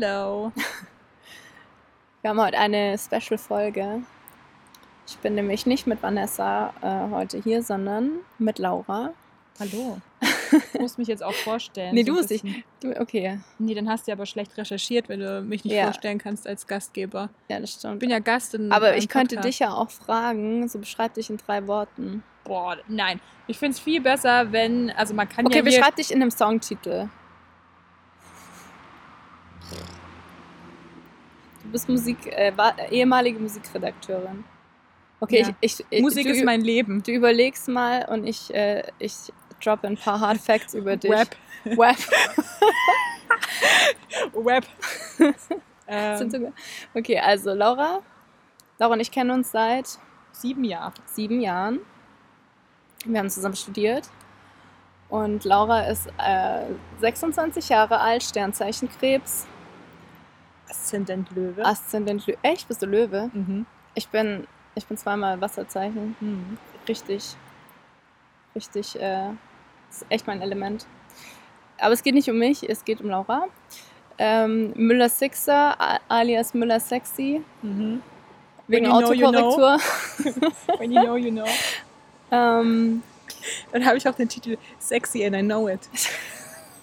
Hello. Wir haben heute eine Special-Folge. Ich bin nämlich nicht mit Vanessa äh, heute hier, sondern mit Laura. Hallo. Du musst mich jetzt auch vorstellen. Nee, so du musst dich. Du, okay, Nee, dann hast du ja aber schlecht recherchiert, wenn du mich nicht Ja. vorstellen kannst als Gastgeber. ja, das Ich stimmt. bin ja Gast in Aber ich könnte Podcast. dich ja auch fragen, so beschreib dich in drei Worten. Boah, nein. Ich finde es viel besser, wenn. Also, man kann Okay, ja. Hier, beschreib dich in einem Songtitel. Bist Musik, äh, war, ehemalige Musikredakteurin. Okay, Ja. ich, ich, ich, Musik du, ist mein Leben. Du überlegst mal und ich, äh, ich droppe ein paar Hard Facts über dich. Web. Web. Sind ähm, Okay, also Laura. Laura und ich kennen uns seit sieben Jahre. sieben Jahren. Wir haben zusammen studiert. Und Laura ist äh, 26 Jahre alt, Sternzeichen Krebs, Aszendent Löwe. Aszendent Löwe. Echt, bist du Löwe? Mhm. Ich bin, ich bin zweimal Wasserzeichen. Mhm. Richtig, richtig, äh, ist echt mein Element. Aber es geht nicht um mich, es geht um Laura. Ähm, Müller Sixer, alias Müller Sexy, Mhm. wegen know, you know. Autokorrektur. When you know, you know. ähm, Dann habe ich auch den Titel Sexy and I Know It.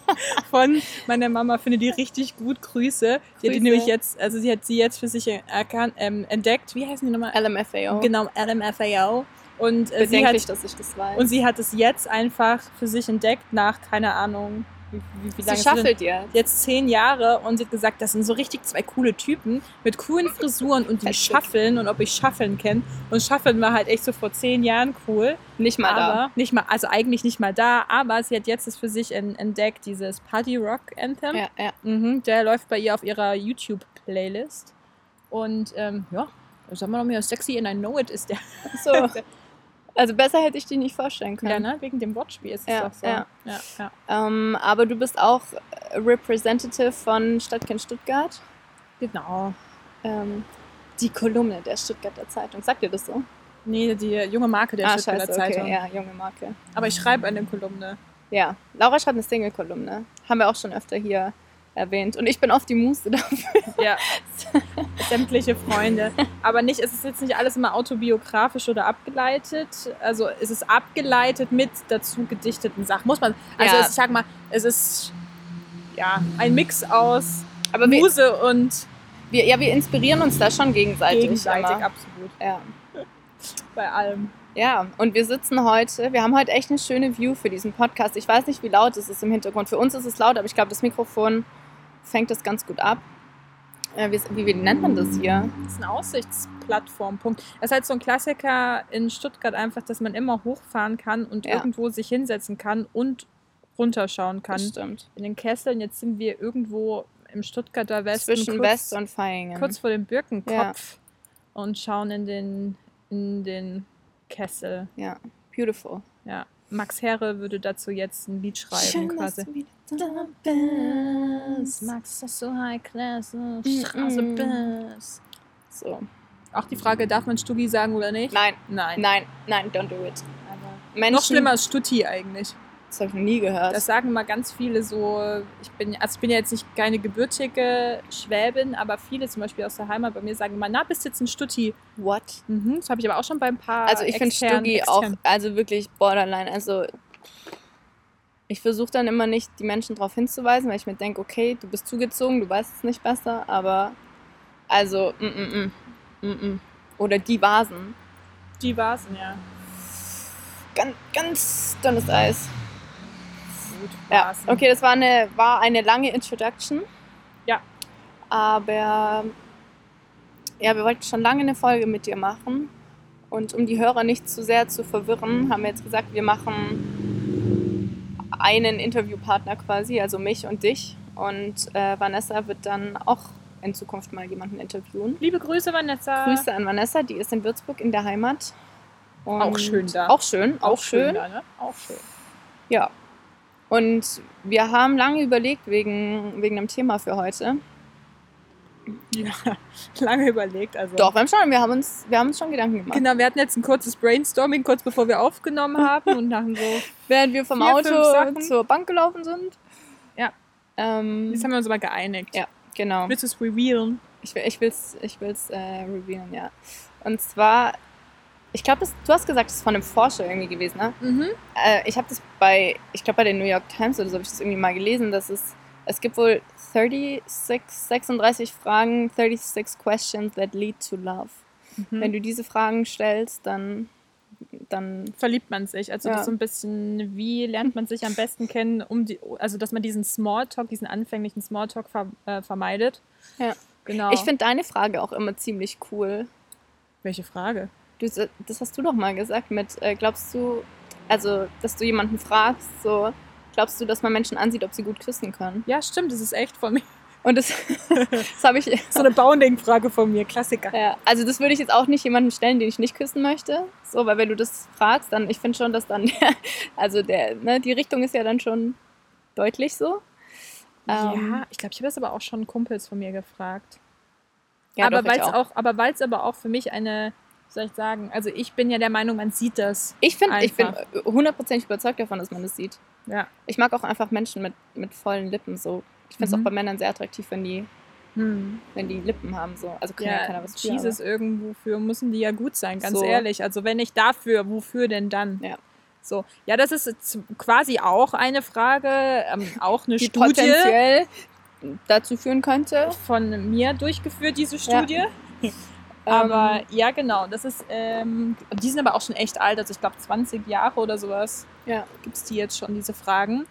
Von meiner Mama finde die richtig gut. Grüße. Die hat die nämlich jetzt, also sie hat sie jetzt für sich erkannt, ähm, entdeckt. Wie heißen die nochmal? LMFAO. Genau, LMFAO. Und äh, sie hat dass ich das weiß. und sie hat es jetzt einfach für sich entdeckt nach keine Ahnung wie, wie, wie lange sie es schaffelt jetzt. jetzt zehn Jahre und sie hat gesagt, das sind so richtig zwei coole Typen mit coolen Frisuren und die schaffeln und ob ich Schaffeln kenne. Und Schaffeln war halt echt so vor zehn Jahren cool. Nicht mal da. aber nicht mal, also eigentlich nicht mal da, aber sie hat jetzt das für sich en- entdeckt, dieses Party Rock Anthem. Ja, ja. Mhm, der läuft bei ihr auf ihrer YouTube-Playlist. Und ähm, ja, sagen wir noch mehr, Sexy and I Know It ist der. So. Also besser hätte ich die nicht vorstellen können. Ja, ne? Wegen dem Wortspiel ist es Ja, doch so. ja. ja, ja. ähm, aber du bist auch Representative von Stadtkind Stuttgart. Genau. Ähm, die Kolumne der Stuttgarter Zeitung. Sagt ihr das so? Nee, die junge Marke der ah, Stuttgarter scheiße, okay. Zeitung. Ja, junge Marke. Aber ich schreibe eine Kolumne. Ja, Laura schreibt eine Single-Kolumne. Haben wir auch schon öfter hier erwähnt. Und ich bin oft die Muße dafür. Ja. Sämtliche Freunde. Aber nicht, es ist jetzt nicht alles immer autobiografisch oder abgeleitet. Also es ist abgeleitet mit dazu gedichteten Sachen. Muss man. Also Ja. ich sag mal, es ist ja ein Mix aus Aber wir, Muse und wir, ja, wir inspirieren uns da schon gegenseitig. gegenseitig, immer. absolut. Ja. Bei allem. ja, und wir sitzen heute, wir haben heute echt eine schöne View für diesen Podcast. Ich weiß nicht, wie laut es ist im Hintergrund. Für uns ist es laut, aber ich glaube, das Mikrofon fängt das ganz gut ab. Äh, wie, wie, wie nennt man das hier? Das ist ein Aussichtsplattformpunkt. Es ist halt so ein Klassiker in Stuttgart einfach, dass man immer hochfahren kann und Ja. irgendwo sich hinsetzen kann und runterschauen kann. Das stimmt. In den Kesseln, jetzt sind wir irgendwo im Stuttgarter Westen. Zwischen kurz, West und Vaihingen. kurz vor dem Birkenkopf und schauen in den, in den Kessel. Ja, beautiful. Ja. Max Herre würde dazu jetzt ein Lied schreiben quasi. Da bist. Max, dass du High Class Straße bist. So. Auch die Frage, darf man Stuggi sagen oder nicht? Nein, Nein. nein, nein, don't do it. Menschen, noch schlimmer ist Stutti eigentlich. Das habe ich noch nie gehört. Das sagen mal ganz viele so, ich bin, also ich bin ja jetzt nicht keine gebürtige Schwäbin, aber viele zum Beispiel aus der Heimat bei mir sagen immer, na, bist jetzt ein Stutti. What? Mhm, das habe ich aber auch schon bei ein paar Also ich finde externen- Stuggi auch, also wirklich borderline. Also ich versuche dann immer nicht, die Menschen darauf hinzuweisen, weil ich mir denke, okay, du bist zugezogen, du weißt es nicht besser, aber also, mm, mm, mm, mm, mm. Oder die Vasen. Die war's, ja. Ganz, ganz dünnes Eis. Gut, Ja, okay, das war eine, war eine lange Introduction. Ja. Aber ja, wir wollten schon lange eine Folge mit dir machen. Und um die Hörer nicht zu sehr zu verwirren, haben wir jetzt gesagt, wir machen einen Interviewpartner quasi, also mich und dich. Und äh, Vanessa wird dann auch in Zukunft mal jemanden interviewen. Liebe Grüße, Vanessa. Grüße an Vanessa, die ist in Würzburg in der Heimat. Und Auch schön da. Auch schön, auch, schön. da, ne? Auch schön. Ja. Und wir haben lange überlegt wegen, wegen einem Thema für heute. Ja, lange überlegt. Also. Doch, wir haben schon, wir haben uns, wir haben uns schon Gedanken gemacht. Genau, wir hatten jetzt ein kurzes Brainstorming, kurz bevor wir aufgenommen haben und nach so Während wir vom Vier, Auto zur Bank gelaufen sind. Ja. Ähm, Jetzt haben wir uns aber geeinigt. Ja. genau. Willst du es revealen? Ich, will- ich will es ich will's, äh, revealen, ja. Und zwar, ich glaube, du hast gesagt, es ist von einem Forscher irgendwie gewesen, ne? Mhm. Äh, ich habe das bei, ich glaube bei den New York Times oder so habe ich das irgendwie mal gelesen, dass es, es gibt wohl 36, 36 Fragen, 36 questions that lead to love. Mhm. Wenn du diese Fragen stellst, dann, dann verliebt man sich. Also Ja. das so ein bisschen, wie lernt man sich am besten kennen, um die, also dass man diesen Smalltalk, diesen anfänglichen Smalltalk ver, äh, vermeidet. Ja. Genau. Ich finde deine Frage auch immer ziemlich cool. Welche Frage? Du, das hast du doch mal gesagt mit, äh, glaubst du, also, dass du jemanden fragst, so, glaubst du, dass man Menschen ansieht, ob sie gut küssen können? Ja, stimmt, das ist echt von mir. Und das, das habe ich, So eine Bounding-Frage von mir, Klassiker. ja, also das würde ich jetzt auch nicht jemandem stellen, den ich nicht küssen möchte, so, weil wenn du das fragst, dann, ich finde schon, dass dann, also der, ne, die Richtung ist ja dann schon deutlich so. Ähm, ja, ich glaube, ich habe das aber auch schon Kumpels von mir gefragt. ja, aber weil es auch. aber weil es aber auch für mich eine, soll ich sagen, also ich bin ja der Meinung, man sieht das. Ich finde, ich bin hundertprozentig überzeugt davon, dass man das sieht. Ja. Ich mag auch einfach Menschen mit, mit vollen Lippen so. Ich finde es Mhm. auch bei Männern sehr attraktiv, wenn die, Hm. wenn die Lippen haben so. Also kann ja, Ja, keiner was für, Jesus irgendwo für müssen die ja gut sein, ganz So. ehrlich. Also wenn nicht dafür, wofür denn dann? Ja. So, ja, das ist quasi auch eine Frage, ähm, auch eine die Studie potenziell dazu führen könnte. von mir durchgeführt, diese Ja. Aber Ähm, ja, genau, das ist, ähm, die sind aber auch schon echt alt, also ich glaube 20 Jahre oder sowas ja. gibt es die jetzt schon, diese Fragen.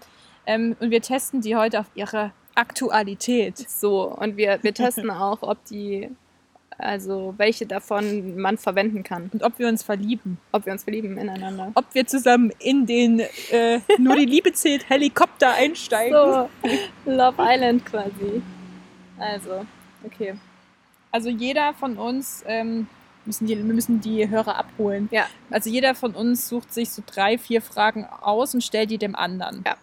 Ähm, und wir testen die heute auf ihre Aktualität. So, und wir, wir testen auch, ob die, also welche davon man verwenden kann. Und ob wir uns verlieben. Ob wir uns verlieben ineinander. Ob wir zusammen in den äh, Nur die Liebe zählt Helikopter einsteigen. So, Love Island quasi. Also, okay. Also jeder von uns, ähm, müssen die, wir müssen die Hörer abholen. Ja. Also jeder von uns sucht sich so drei, vier Fragen aus und stellt die dem anderen. Ja.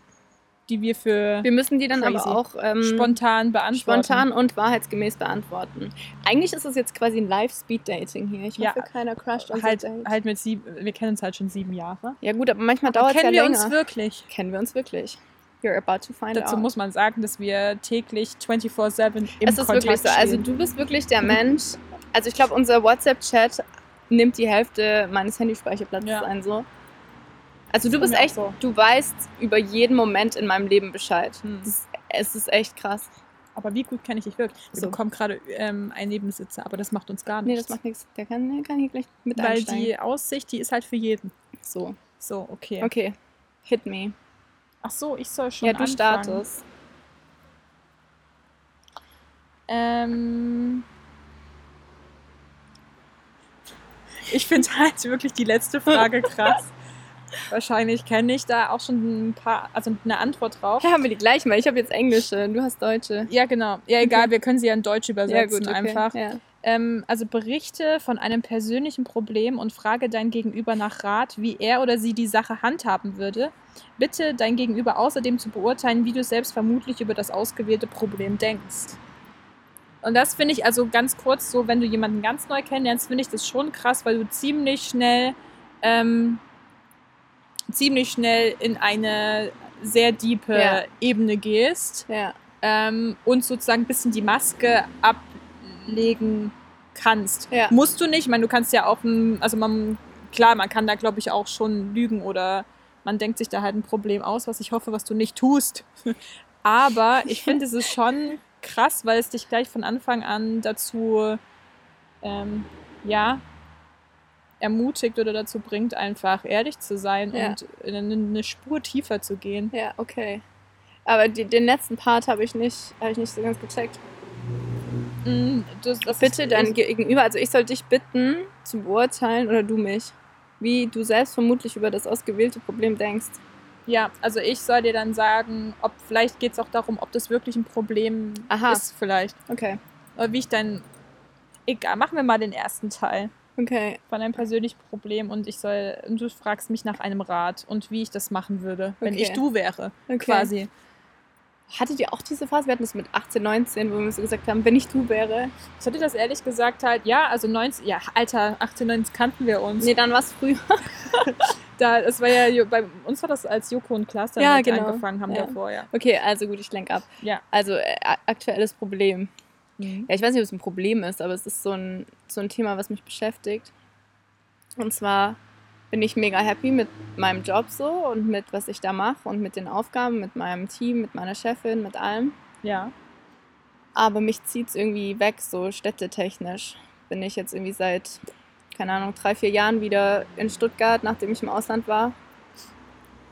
Die wir für Wir müssen die dann aber auch ähm, spontan beantworten. spontan und wahrheitsgemäß beantworten. Eigentlich ist es jetzt quasi ein Live-Speed-Dating hier. Ich Ja. hoffe, keiner crasht unser Halt, halt mit sieben, wir kennen uns halt schon sieben Jahre. Ja gut, aber manchmal dauert es ja Kennen wir länger. uns wirklich? Kennen wir uns wirklich? You're about to find Dazu out. muss man sagen, dass wir täglich 24-7 im es ist Kontakt wirklich so. Also du bist wirklich der Mensch. Also ich glaube, unser WhatsApp-Chat nimmt die Hälfte meines Handyspeicherplatzes Ja. ein. So. Also du bist echt, so. du weißt über jeden Moment in meinem Leben Bescheid. Hm. Das, es ist echt krass. Aber wie gut kenne ich dich wirklich? Wir So. bekommen gerade ähm, einen Nebensitzer, aber das macht uns gar Nee, nichts. das macht nichts. Der kann, der kann hier gleich mit Weil einsteigen. die Aussicht, die ist halt für jeden. So, So, okay. okay. Hit me. Ach so, ich soll schon ja, du anfangen. startest. Ähm, ich finde halt wirklich die letzte Frage krass. Wahrscheinlich kenne ich da auch schon ein paar, also eine Antwort drauf. Ja, haben wir die gleichen, weil ich habe jetzt Englische, du hast Deutsche. Ja, genau. Ja, egal, wir können sie ja in Deutsch übersetzen okay. einfach. Ja. Ähm, also berichte von einem persönlichen Problem und frage dein Gegenüber nach Rat, wie er oder sie die Sache handhaben würde. Bitte dein Gegenüber außerdem zu beurteilen, wie du selbst vermutlich über das ausgewählte Problem denkst. Und das finde ich also ganz kurz so, wenn du jemanden ganz neu kennenlernst, finde ich das schon krass, weil du ziemlich schnell, ähm, ziemlich schnell in eine sehr diepe Ja. Ebene gehst ja. ähm, und sozusagen ein bisschen die Maske ablegen kannst. Ja. Musst du nicht, ich meine, du kannst ja auch, ein, also man, klar, man kann da glaube ich auch schon lügen oder man denkt sich da halt ein Problem aus, was ich hoffe, was du nicht tust. Aber ich finde, es ist schon krass, weil es dich gleich von Anfang an dazu, ähm, ja, ermutigt oder dazu bringt, einfach ehrlich zu sein Ja. und in eine, eine Spur tiefer zu gehen. Ja, okay. Aber die, den letzten Part habe ich nicht, habe ich nicht so ganz gecheckt. Mm, Das, das Bitte dein Gegenüber, also ich soll dich bitten zu beurteilen oder du mich, wie du selbst vermutlich über das ausgewählte Problem denkst. Ja, also ich soll dir dann sagen, ob vielleicht geht es auch darum, ob das wirklich ein Problem Aha. ist, vielleicht. Okay. Oder wie ich dann. Egal, machen wir mal den ersten Teil Okay. von einem persönlichen Problem und ich soll. Und du fragst mich nach einem Rat und wie ich das machen würde, wenn Okay. ich du wäre, okay. quasi. Hattet ihr auch diese Phase? Wir hatten das mit 18, 19, wo wir so gesagt haben, wenn ich du wäre. Ich hatte das ehrlich gesagt halt, ja, also 19, ja, Alter, 18, 19 kannten wir uns. Nee, dann war es früher. Da, das war ja, bei uns war das als Joko und Klaas damit Ja, genau. angefangen haben Ja. davor, ja. Okay, also gut, ich lenke ab. Ja. Also äh, aktuelles Problem. Mhm. Ja, ich weiß nicht, ob es ein Problem ist, aber es ist so ein, so ein Thema, was mich beschäftigt. Und zwar bin ich mega happy mit meinem Job so und mit was ich da mache und mit den Aufgaben, mit meinem Team, mit meiner Chefin, mit allem. Ja. Aber mich zieht es irgendwie weg, so städtetechnisch. Bin ich jetzt irgendwie seit, keine Ahnung, drei, vier Jahren wieder in Stuttgart, nachdem ich im Ausland war.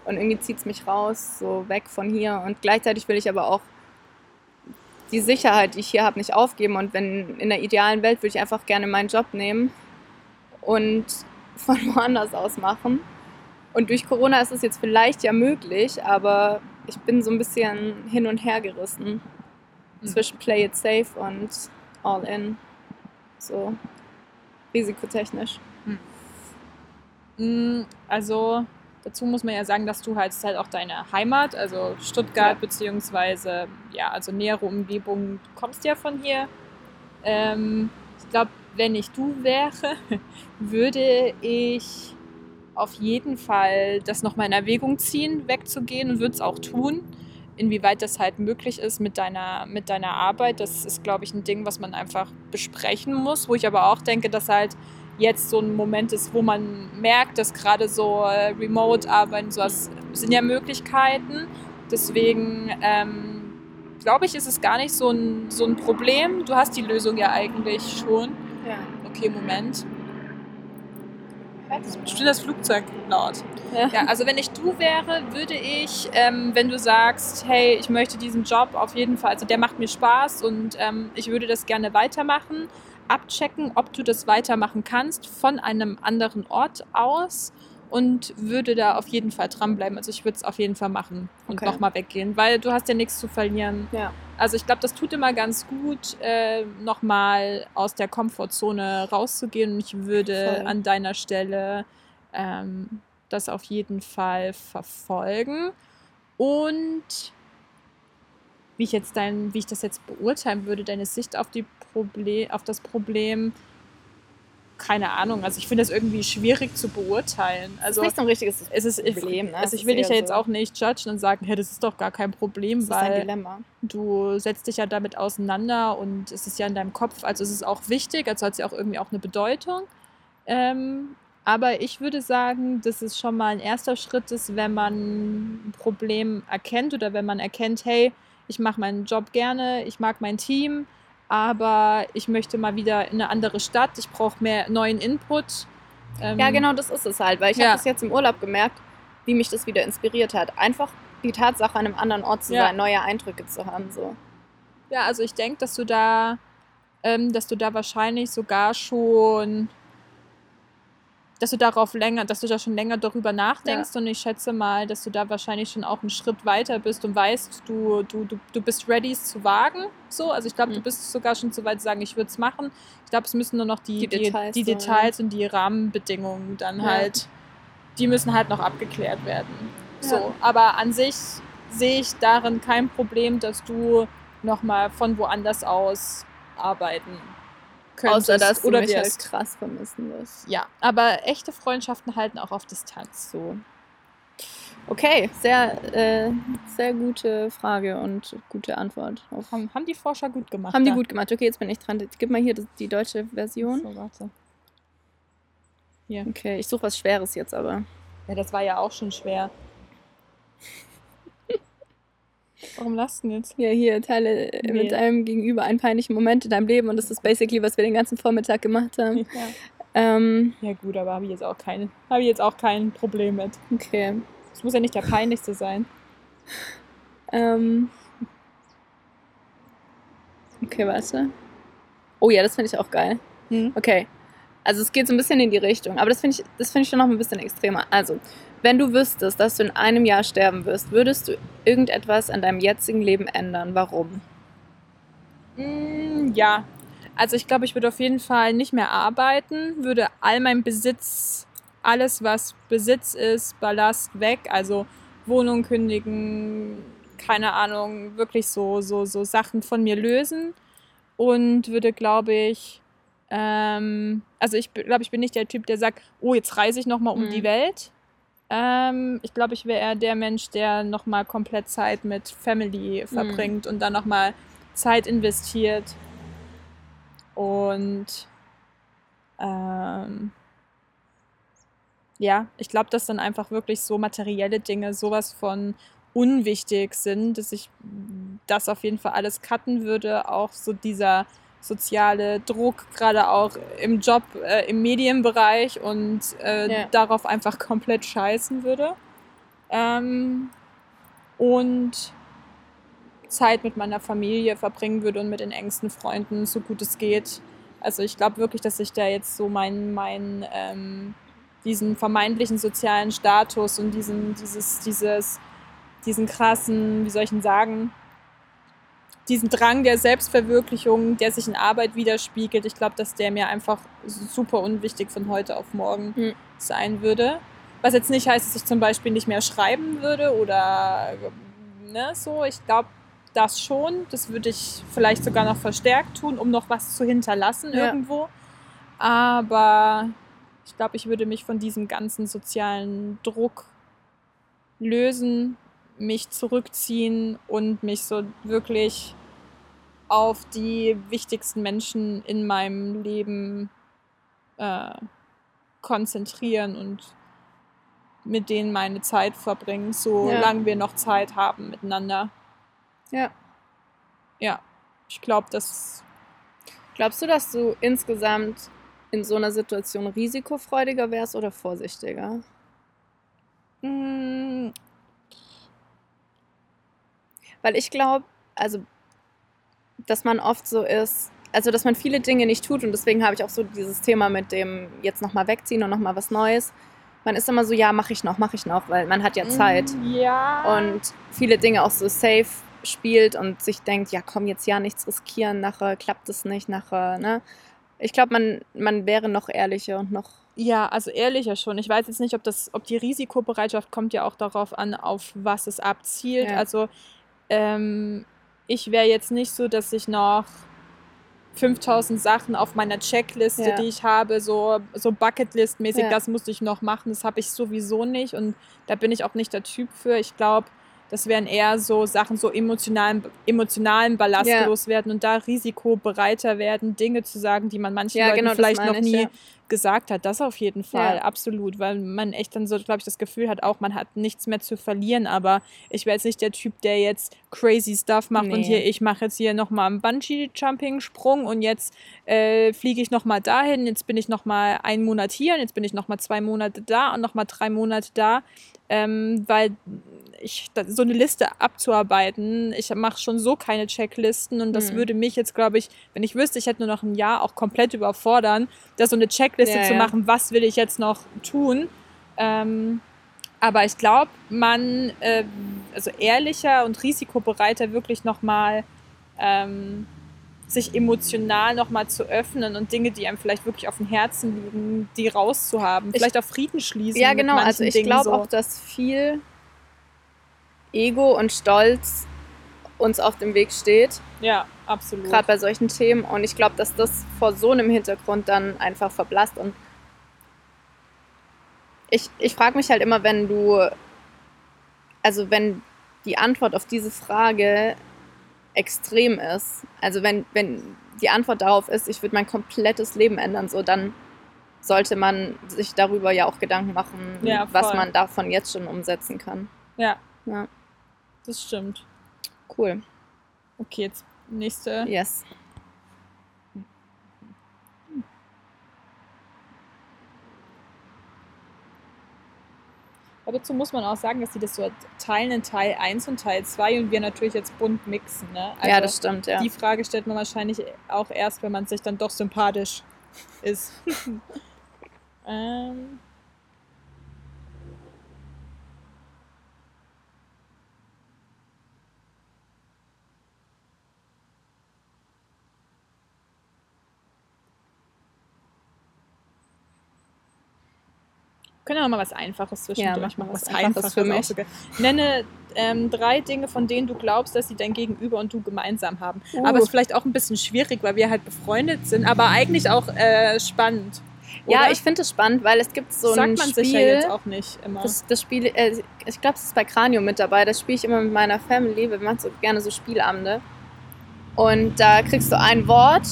Und irgendwie zieht es mich raus, so weg von hier. Und gleichzeitig will ich aber auch die Sicherheit, die ich hier habe, nicht aufgeben. Und wenn in der idealen Welt würde ich einfach gerne meinen Job nehmen und von woanders aus machen. Und durch Corona ist es jetzt vielleicht ja möglich, aber ich bin so ein bisschen hin und her gerissen zwischen Play It Safe und All In. So risikotechnisch. Mm, Also dazu muss man ja sagen, dass du halt, halt auch deine Heimat, also Stuttgart, Ja. beziehungsweise, ja, also nähere Umgebung, du kommst ja von hier. Ähm, ich glaube, wenn ich du wäre, würde ich auf jeden Fall das nochmal in Erwägung ziehen, wegzugehen und würde es auch tun. Inwieweit das halt möglich ist mit deiner, mit deiner Arbeit, das ist, glaube ich, ein Ding, was man einfach besprechen muss, wo ich aber auch denke, dass halt jetzt so ein Moment ist, wo man merkt, dass gerade so äh, Remote-Arbeiten, sowas sind ja Möglichkeiten. Deswegen ähm, glaube ich, ist es gar nicht so ein, so ein Problem. Du hast die Lösung ja eigentlich schon. Okay, Moment. Das ist bestimmt das Flugzeug laut. Ja. Ja, also wenn ich du wäre, würde ich, ähm, wenn du sagst, hey, ich möchte diesen Job auf jeden Fall, also der macht mir Spaß und ähm, ich würde das gerne weitermachen, abchecken, ob du das weitermachen kannst von einem anderen Ort aus und würde da auf jeden Fall dranbleiben. Also ich würde es auf jeden Fall machen und Okay. nochmal weggehen, weil du hast ja nichts zu verlieren. Ja. Also ich glaube, das tut immer ganz gut, äh, nochmal aus der Komfortzone rauszugehen. Und ich würde Voll. an deiner Stelle ähm, das auf jeden Fall verfolgen. Und wie ich jetzt dein, wie ich das jetzt beurteilen würde, deine Sicht auf die Proble auf das Problem, keine Ahnung. Also ich finde das irgendwie schwierig zu beurteilen. Also ist nicht so ein richtiges es ist Problem. Ne? Also ich will dich ja jetzt so- auch nicht judgen und sagen, hey, das ist doch gar kein Problem, Das weil Dilemma. du setzt dich ja damit auseinander und es ist ja in deinem Kopf, also es ist auch wichtig, also hat es ja auch irgendwie auch eine Bedeutung. Ähm, aber ich würde sagen, dass es schon mal ein erster Schritt ist, wenn man ein Problem erkennt oder wenn man erkennt, hey, ich mache meinen Job gerne, ich mag mein Team, aber ich möchte mal wieder in eine andere Stadt, ich brauche mehr neuen Input. Ähm, Ja, genau das ist es halt, weil ich Ja. habe das jetzt im Urlaub gemerkt, wie mich das wieder inspiriert hat. Einfach die Tatsache, an einem anderen Ort zu Ja. sein, neue Eindrücke zu haben. So. Ja, also ich denke, dass du da, ähm, dass du da wahrscheinlich sogar schon, dass du darauf länger, dass du da schon länger darüber nachdenkst und ich schätze mal, dass du da wahrscheinlich schon auch einen Schritt weiter bist und weißt, du, du, du, du bist ready, es zu wagen. So, also ich glaube, du Mhm. bist sogar schon zu weit zu sagen, ich würde es machen. Ich glaube, es müssen nur noch die, Die die, Details die so, ja. Details und die Rahmenbedingungen dann Ja. halt, die müssen halt noch abgeklärt werden. So, Ja. aber an sich sehe ich darin kein Problem, dass du nochmal von woanders aus arbeiten könntest Außer, dass du oder mich halt krass vermissen wirst. Ja, aber echte Freundschaften halten auch auf Distanz. So. Okay, sehr, äh, sehr gute Frage und gute Antwort. Haben, haben die Forscher gut gemacht. haben die gut gemacht. Okay, jetzt bin ich dran. Gib mal hier das, die deutsche Version. So, warte. Okay, ich suche was Schweres jetzt aber. Ja, das war ja auch schon schwer. Warum denn jetzt? Ja, hier, teile äh, Nee. mit deinem Gegenüber einen peinlichen Moment in deinem Leben und das ist basically, was wir den ganzen Vormittag gemacht haben. Ja. Ähm, ja gut, aber habe ich jetzt auch keine, habe ich jetzt auch kein Problem mit. okay. Es muss ja nicht der peinlichste sein. Ähm, okay, warte. Oh ja, das finde ich auch geil. Hm. Okay. Also es geht so ein bisschen in die Richtung, aber das finde ich, das finde ich schon noch ein bisschen extremer. Also, wenn du wüsstest, dass du in einem Jahr sterben wirst, würdest du irgendetwas an deinem jetzigen Leben ändern? Warum? Mm, ja, also ich glaube, ich würde auf jeden Fall nicht mehr arbeiten, würde all mein Besitz, alles was Besitz ist, Ballast weg, also Wohnung kündigen, keine Ahnung, wirklich so, so, so Sachen von mir lösen und würde, glaube ich, ähm, also ich glaube, ich bin nicht der Typ, der sagt, oh, jetzt reise ich nochmal um Mhm. die Welt. Ähm, ich glaube, ich wäre eher der Mensch, der nochmal komplett Zeit mit Family verbringt und dann nochmal Zeit investiert. Und ähm, ja, ich glaube, dass dann einfach wirklich so materielle Dinge sowas von unwichtig sind, dass ich das auf jeden Fall alles cutten würde. Auch so dieser soziale Druck, gerade auch im Job, äh, im Medienbereich und äh, Ja. darauf einfach komplett scheißen würde. Ähm, und Zeit mit meiner Familie verbringen würde und mit den engsten Freunden, so gut es geht. Also ich glaube wirklich, dass ich da jetzt so meinen mein, ähm, diesen vermeintlichen sozialen Status und diesen, dieses, dieses, diesen krassen, wie soll ich denn sagen, diesen Drang der Selbstverwirklichung, der sich in Arbeit widerspiegelt, ich glaube, dass der mir einfach super unwichtig von heute auf morgen Hm. sein würde. Was jetzt nicht heißt, dass ich zum Beispiel nicht mehr schreiben würde oder ne, so. Ich glaube, das schon. Das würde ich vielleicht sogar noch verstärkt tun, um noch was zu hinterlassen Ja. irgendwo. Aber ich glaube, ich würde mich von diesem ganzen sozialen Druck lösen, mich zurückziehen und mich so wirklich auf die wichtigsten Menschen in meinem Leben äh, konzentrieren und mit denen meine Zeit verbringen, solange wir noch Zeit haben miteinander. Ja. Ja, ich glaube, das Glaubst du, dass du insgesamt in so einer Situation risikofreudiger wärst oder vorsichtiger? mm, Weil ich glaube, also, dass man oft so ist, also, dass man viele Dinge nicht tut und deswegen habe ich auch so dieses Thema mit dem jetzt nochmal wegziehen und nochmal was Neues. Man ist immer so, ja, mache ich noch, mache ich noch, weil man hat ja Zeit. mm, Ja. und viele Dinge auch so safe spielt und sich denkt, ja komm, jetzt ja nichts riskieren, nachher klappt es nicht, nachher, ne? Ich glaube, man, man wäre noch ehrlicher und noch. Ja, also ehrlicher schon. Ich weiß jetzt nicht, ob das, ob die Risikobereitschaft kommt ja auch darauf an, auf was es abzielt. Ja. Also ähm, ich wäre jetzt nicht so, dass ich noch 5000 Sachen auf meiner Checkliste, Ja. die ich habe, so, so Bucketlist-mäßig, Ja. das muss ich noch machen. Das habe ich sowieso nicht und da bin ich auch nicht der Typ für. Ich glaube, das wären eher so Sachen, so emotionalen, emotionalen Ballast Ja. loswerden und da risikobereiter werden, Dinge zu sagen, die man manchen Ja, Leuten genau, vielleicht noch ich, nie. Gesagt hat. Das auf jeden Fall, Ja. absolut, weil man echt dann so, glaube ich, das Gefühl hat, auch man hat nichts mehr zu verlieren. Aber ich wäre jetzt nicht der Typ, der jetzt crazy Stuff macht und Nee. hier, ich mache jetzt hier nochmal einen Bungee-Jumping-Sprung und jetzt äh, fliege ich nochmal dahin, jetzt bin ich nochmal einen Monat hier und jetzt bin ich nochmal zwei Monate da und nochmal drei Monate da. Ähm, weil ich so eine Liste abzuarbeiten, ich mache schon so keine Checklisten und das Hm. würde mich jetzt, glaube ich, wenn ich wüsste, ich hätte nur noch ein Jahr, auch komplett überfordern, da so eine Checkliste Ja, zu machen, was will ich jetzt noch tun. Ähm, aber ich glaube, man, äh, also ehrlicher und risikobereiter wirklich nochmal ähm, sich emotional nochmal zu öffnen und Dinge, die einem vielleicht wirklich auf dem Herzen liegen, die rauszuhaben. Ich- Vielleicht auch Frieden schließen. Ja, genau. Also ich glaube so. auch, dass viel Ego und Stolz uns auf dem Weg steht, Ja, absolut. gerade bei solchen Themen. Und ich glaube, dass das vor so einem Hintergrund dann einfach verblasst. Und ich, ich frage mich halt immer, wenn du, also wenn die Antwort auf diese Frage extrem ist, also wenn, wenn die Antwort darauf ist, ich würde mein komplettes Leben ändern, so dann sollte man sich darüber ja auch Gedanken machen, Ja, was man davon jetzt schon umsetzen kann. Ja, Ja, das stimmt. cool. Okay, jetzt nächste. Yes. Aber dazu muss man auch sagen, dass sie das so teilen in Teil 1 und Teil 2 und wir natürlich jetzt bunt mixen. Ne? Also ja, das stimmt, ja. Die Frage stellt man wahrscheinlich auch erst, wenn man sich dann doch sympathisch ist. ähm, können wir noch mal was Einfaches zwischendurch mal machen. was Einfaches für ist auch mich. Nenne ähm, drei Dinge, von denen du glaubst, dass sie dein Gegenüber und du gemeinsam haben. Aber es Uh. ist vielleicht auch ein bisschen schwierig, weil wir halt befreundet sind, aber eigentlich auch äh, spannend. Ja, Oder? ich finde es spannend, weil es gibt so Sagt ein man Spiel. sich ja jetzt auch nicht immer. Das, das Spiel, äh, ich glaube, es ist bei Kranio mit dabei. Das spiele ich immer mit meiner Family. Wir machen so gerne so Spielabende. Und da kriegst du ein Wort,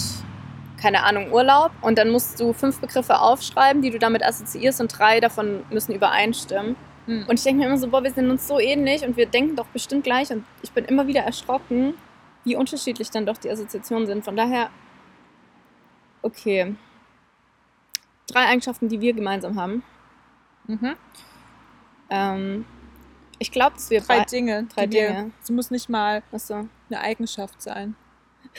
keine Ahnung, Urlaub. Und dann musst du fünf Begriffe aufschreiben, die du damit assoziierst. Und drei davon müssen übereinstimmen. Hm. Und ich denke mir immer so, boah, wir sind uns so ähnlich und wir denken doch bestimmt gleich. Und ich bin immer wieder erschrocken, wie unterschiedlich dann doch die Assoziationen sind. Von daher, okay. Drei Eigenschaften, die wir gemeinsam haben. mhm. Ähm, ich glaube, dass wir Drei Dinge. drei Dinge. Es muss nicht mal Achso. eine Eigenschaft sein.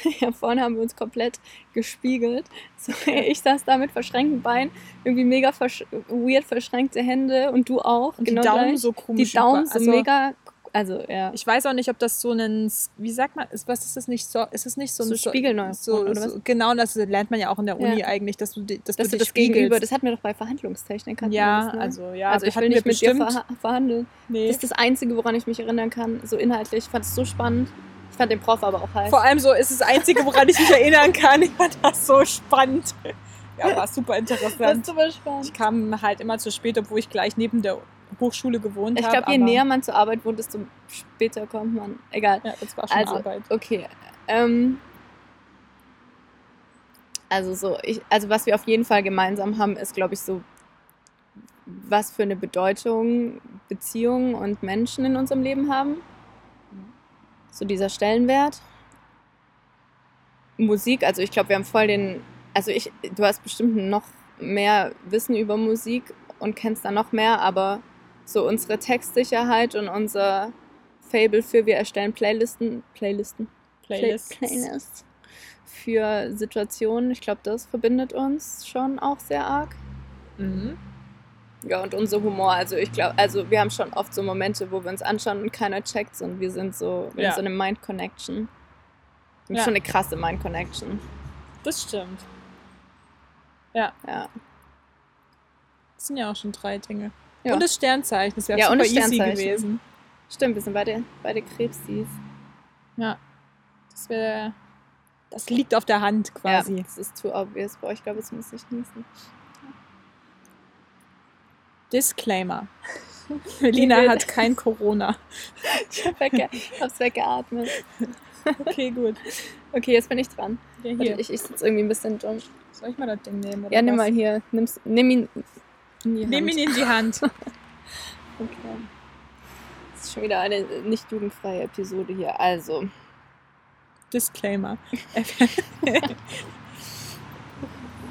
Ja, vorne haben wir uns komplett gespiegelt. So, ich saß da mit verschränkten Beinen, irgendwie mega versch weird verschränkte Hände und du auch. Und genau die Daumen gleich. so komisch. Die Daumen so also, mega. Also, ja. Ich weiß auch nicht, ob das so ein, wie sagt man, ist, was ist das nicht so, ist es nicht so ein So Spiegelneuron, so, oder so, Genau, das lernt man ja auch in der Uni Ja. eigentlich, dass du, dass Dass du du das Gegenüber, spiegelst. das hatten wir doch bei Verhandlungstechnik. ja, das, ne? also ja, also ich will nicht mit dir verha verhandeln. nee. Das ist das Einzige, woran ich mich erinnern kann. So inhaltlich. Ich fand es so spannend. Ich fand den Prof aber auch heiß. Vor allem so ist das Einzige, woran ich mich erinnern kann. Ich fand das so spannend. Ja, war super das interessant. ist super spannend. Ich kam halt immer zu spät, obwohl ich gleich neben der Hochschule gewohnt Ich habe. glaube, je näher man zur Arbeit wohnt, desto später kommt man. Egal. Ja, das war schon Also, Arbeit. okay. Ähm, also so, ich, also was wir auf jeden Fall gemeinsam haben, ist, glaube ich, so, was für eine Bedeutung Beziehungen und Menschen in unserem Leben haben. So dieser Stellenwert. Musik, also ich glaube, wir haben voll den, also ich, du hast bestimmt noch mehr Wissen über Musik und kennst da noch mehr, aber so unsere Textsicherheit und unser Fable für wir erstellen Playlisten, Playlisten, Play- Playlists. Playlists für Situationen. Ich glaube, das verbindet uns schon auch sehr arg. Mhm. Ja, und unser Humor. Also ich glaube, also wir haben schon oft so Momente, wo wir uns anschauen und keiner checkt und wir sind so in Ja. so eine Mind Connection. Ja. Schon eine krasse Mind Connection. Das stimmt. Ja. Das sind ja auch schon drei Dinge. Ja. Und das Sternzeichen, das wäre Ja, und super das easy Sternzeichen. gewesen. Stimmt, wir sind beide, beide Krebsis. Ja. Das wäre. Das liegt auf der Hand quasi. Ja, das ist too obvious. Boah, ich glaube, jetzt muss ich niesen. Disclaimer. Melina hat kein Corona. Ich hab wegge hab's weggeatmet. Okay, gut. Okay, jetzt bin ich dran. Ja, Warte, hier. ich ich sitze irgendwie ein bisschen dumm. Soll ich mal das Ding nehmen? Oder Ja, nimm was? mal hier. Nimm's, nimm ihn in die Hand. Nimm ihn in die Hand. Okay. Das ist schon wieder eine nicht jugendfreie Episode hier. Also, Disclaimer.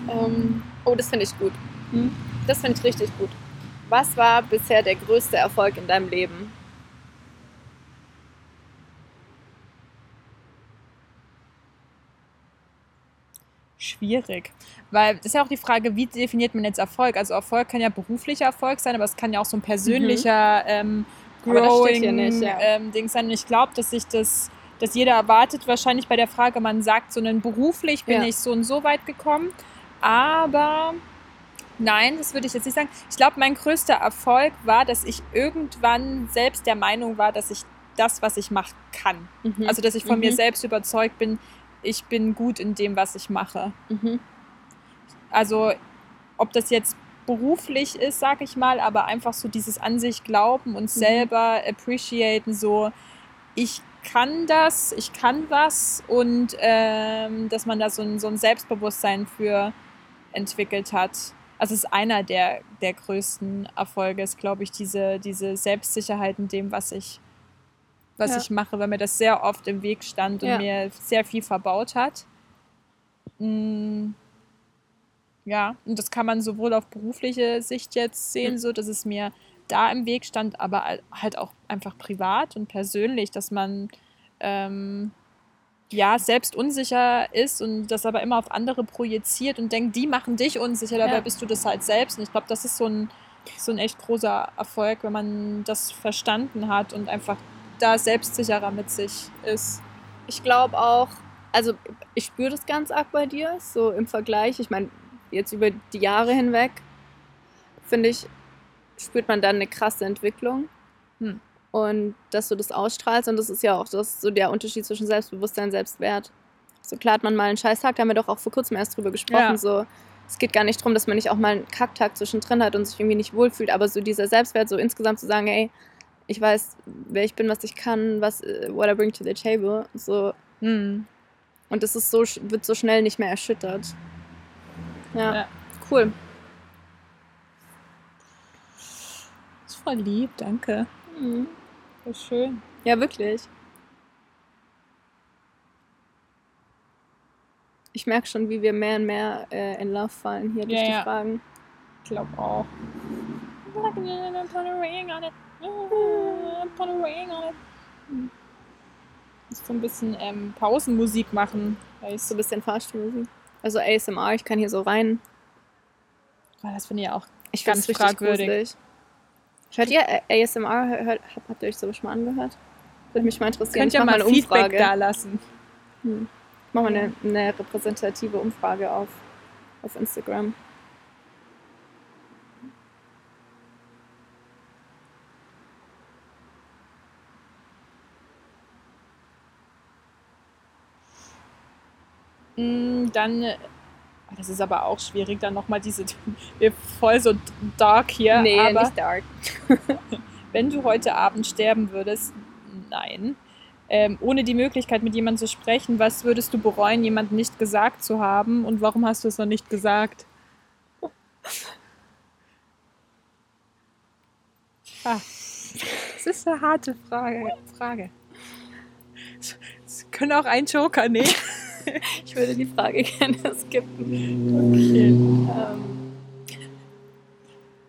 ähm, oh, das finde ich gut. Hm? Das finde ich richtig gut. Was war bisher der größte Erfolg in deinem Leben? Schwierig. Weil das ist ja auch die Frage, wie definiert man jetzt Erfolg? Also Erfolg kann ja beruflicher Erfolg sein, aber es kann ja auch so ein persönlicher ähm, Mhm. Steht growing nicht, ja. ähm, Ding sein. Und ich glaube, dass sich das, dass jeder erwartet wahrscheinlich bei der Frage, man sagt so einen beruflich bin Ja. ich so und so weit gekommen. Aber nein, das würde ich jetzt nicht sagen. Ich glaube, mein größter Erfolg war, dass ich irgendwann selbst der Meinung war, dass ich das, was ich mache, kann. Mhm. Also, dass ich von mir Mhm. selbst überzeugt bin, ich bin gut in dem, was ich mache. Mhm. Also, ob das jetzt beruflich ist, sag ich mal, aber einfach so dieses an sich glauben und selber appreciaten, so ich kann das, ich kann was und ähm, dass man da so ein, so ein Selbstbewusstsein für entwickelt hat. Also es ist einer der, der größten Erfolge, ist, glaube ich, diese, diese Selbstsicherheit in dem, was ich, was Ja. ich mache, weil mir das sehr oft im Weg stand und Ja. mir sehr viel verbaut hat. Mm, ja, und das kann man sowohl auf berufliche Sicht jetzt sehen, Mhm. so dass es mir da im Weg stand, aber al- halt auch einfach privat und persönlich, dass man ähm, ja selbst unsicher ist und das aber immer auf andere projiziert und denkt, die machen dich unsicher, dabei Ja. bist du das halt selbst. Und ich glaube, das ist so ein, so ein echt großer Erfolg, wenn man das verstanden hat und einfach da selbstsicherer mit sich ist. Ich glaube auch, also ich spüre das ganz arg bei dir, so im Vergleich. Ich meine, jetzt über die Jahre hinweg, finde ich, spürt man dann eine krasse Entwicklung. Hm. Und dass du das ausstrahlst. Und das ist ja auch das, so der Unterschied zwischen Selbstbewusstsein und Selbstwert. So klar hat man mal einen Scheißtag, da haben wir doch auch vor kurzem erst drüber gesprochen. Ja. So, es geht gar nicht darum, dass man nicht auch mal einen Kacktag zwischendrin hat und sich irgendwie nicht wohlfühlt, aber so dieser Selbstwert, so insgesamt zu sagen, ey, ich weiß, wer ich bin, was ich kann, was, äh, what I bring to the table, so. Hm. Und das ist so, wird so schnell nicht mehr erschüttert. Ja, Ja. cool. Ist voll lieb, danke. Mhm. Voll schön. Ja, wirklich. Ich merke schon, wie wir mehr und mehr äh, in Love fallen hier durch Ja, die ja. Fragen. Ich glaube auch. Muss so ein bisschen ähm, Pausenmusik machen. So ein bisschen Fahrstuhlmusik. Also ASMR, ich kann hier so rein. Das finde ich auch Ich Ganz fragwürdig. gruselig. Hört ihr äh, ASMR? Hört, habt, ihr euch sowas schon mal angehört? Würde mich mal interessieren. Könnt ihr mal eine Feedback Umfrage. da lassen. Hm. Ich mache mal eine, eine repräsentative Umfrage auf, auf Instagram. Mm, Dann, das ist aber auch schwierig, dann nochmal diese, wir voll so dark hier, nee, aber nicht dark. wenn du heute Abend sterben würdest, nein, ähm, ohne die Möglichkeit mit jemandem zu sprechen, was würdest du bereuen, jemand nicht gesagt zu haben und warum hast du es noch nicht gesagt? Ah, das ist eine harte Frage. Frage. Es können auch einen Joker nehmen. Ich würde die Frage gerne skippen. Okay. Ähm,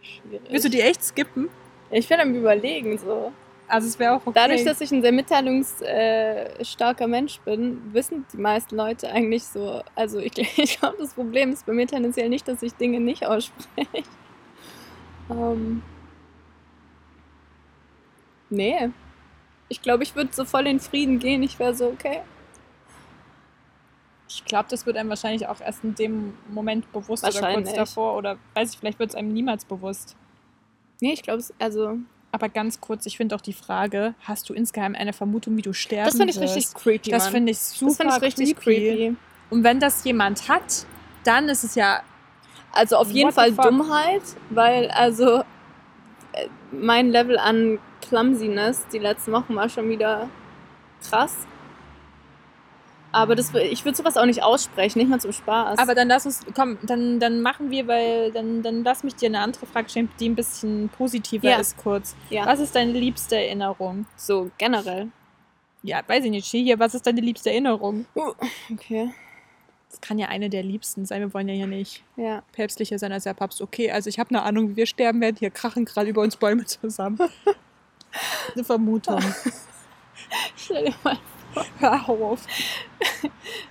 schwierig. Willst du die echt skippen? Ich bin am überlegen so. Also es wäre auch okay. Dadurch, dass ich ein sehr mitteilungsstarker Mensch bin, wissen die meisten Leute eigentlich so. Also ich, ich glaube, das Problem ist bei mir tendenziell nicht, dass ich Dinge nicht ausspreche. Ähm, nee. Ich glaube, ich würde so voll in Frieden gehen. Ich wäre so, okay. Ich glaube, das wird einem wahrscheinlich auch erst in dem Moment bewusst oder kurz davor oder weiß ich, vielleicht wird es einem niemals bewusst. Nee, ich glaube, es, also. Aber ganz kurz, ich finde auch die Frage, hast du insgeheim eine Vermutung, wie du sterben Das finde ich wirst? richtig creepy. Das finde ich super das finde ich richtig creepy. Und wenn das jemand hat, dann ist es ja Also auf jeden Fall? Dummheit, weil also äh, mein Level an Clumsiness die letzten Wochen war schon wieder krass. Aber das, ich würde sowas auch nicht aussprechen, nicht mal zum Spaß. Aber dann lass uns, komm, dann, dann machen wir, weil dann, dann lass mich dir eine andere Frage stellen, die ein bisschen positiver Ja. ist kurz. ja, Was ist deine liebste Erinnerung? so generell. Ja, weiß ich nicht, hier, was ist deine liebste Erinnerung? Uh, okay, Das kann ja eine der liebsten sein, wir wollen ja hier nicht ja. päpstlicher sein als der Papst. Okay, also ich habe eine Ahnung, wie wir sterben werden. Hier krachen gerade über uns Bäume zusammen. eine Vermutung. Stell dir mal Hör auf.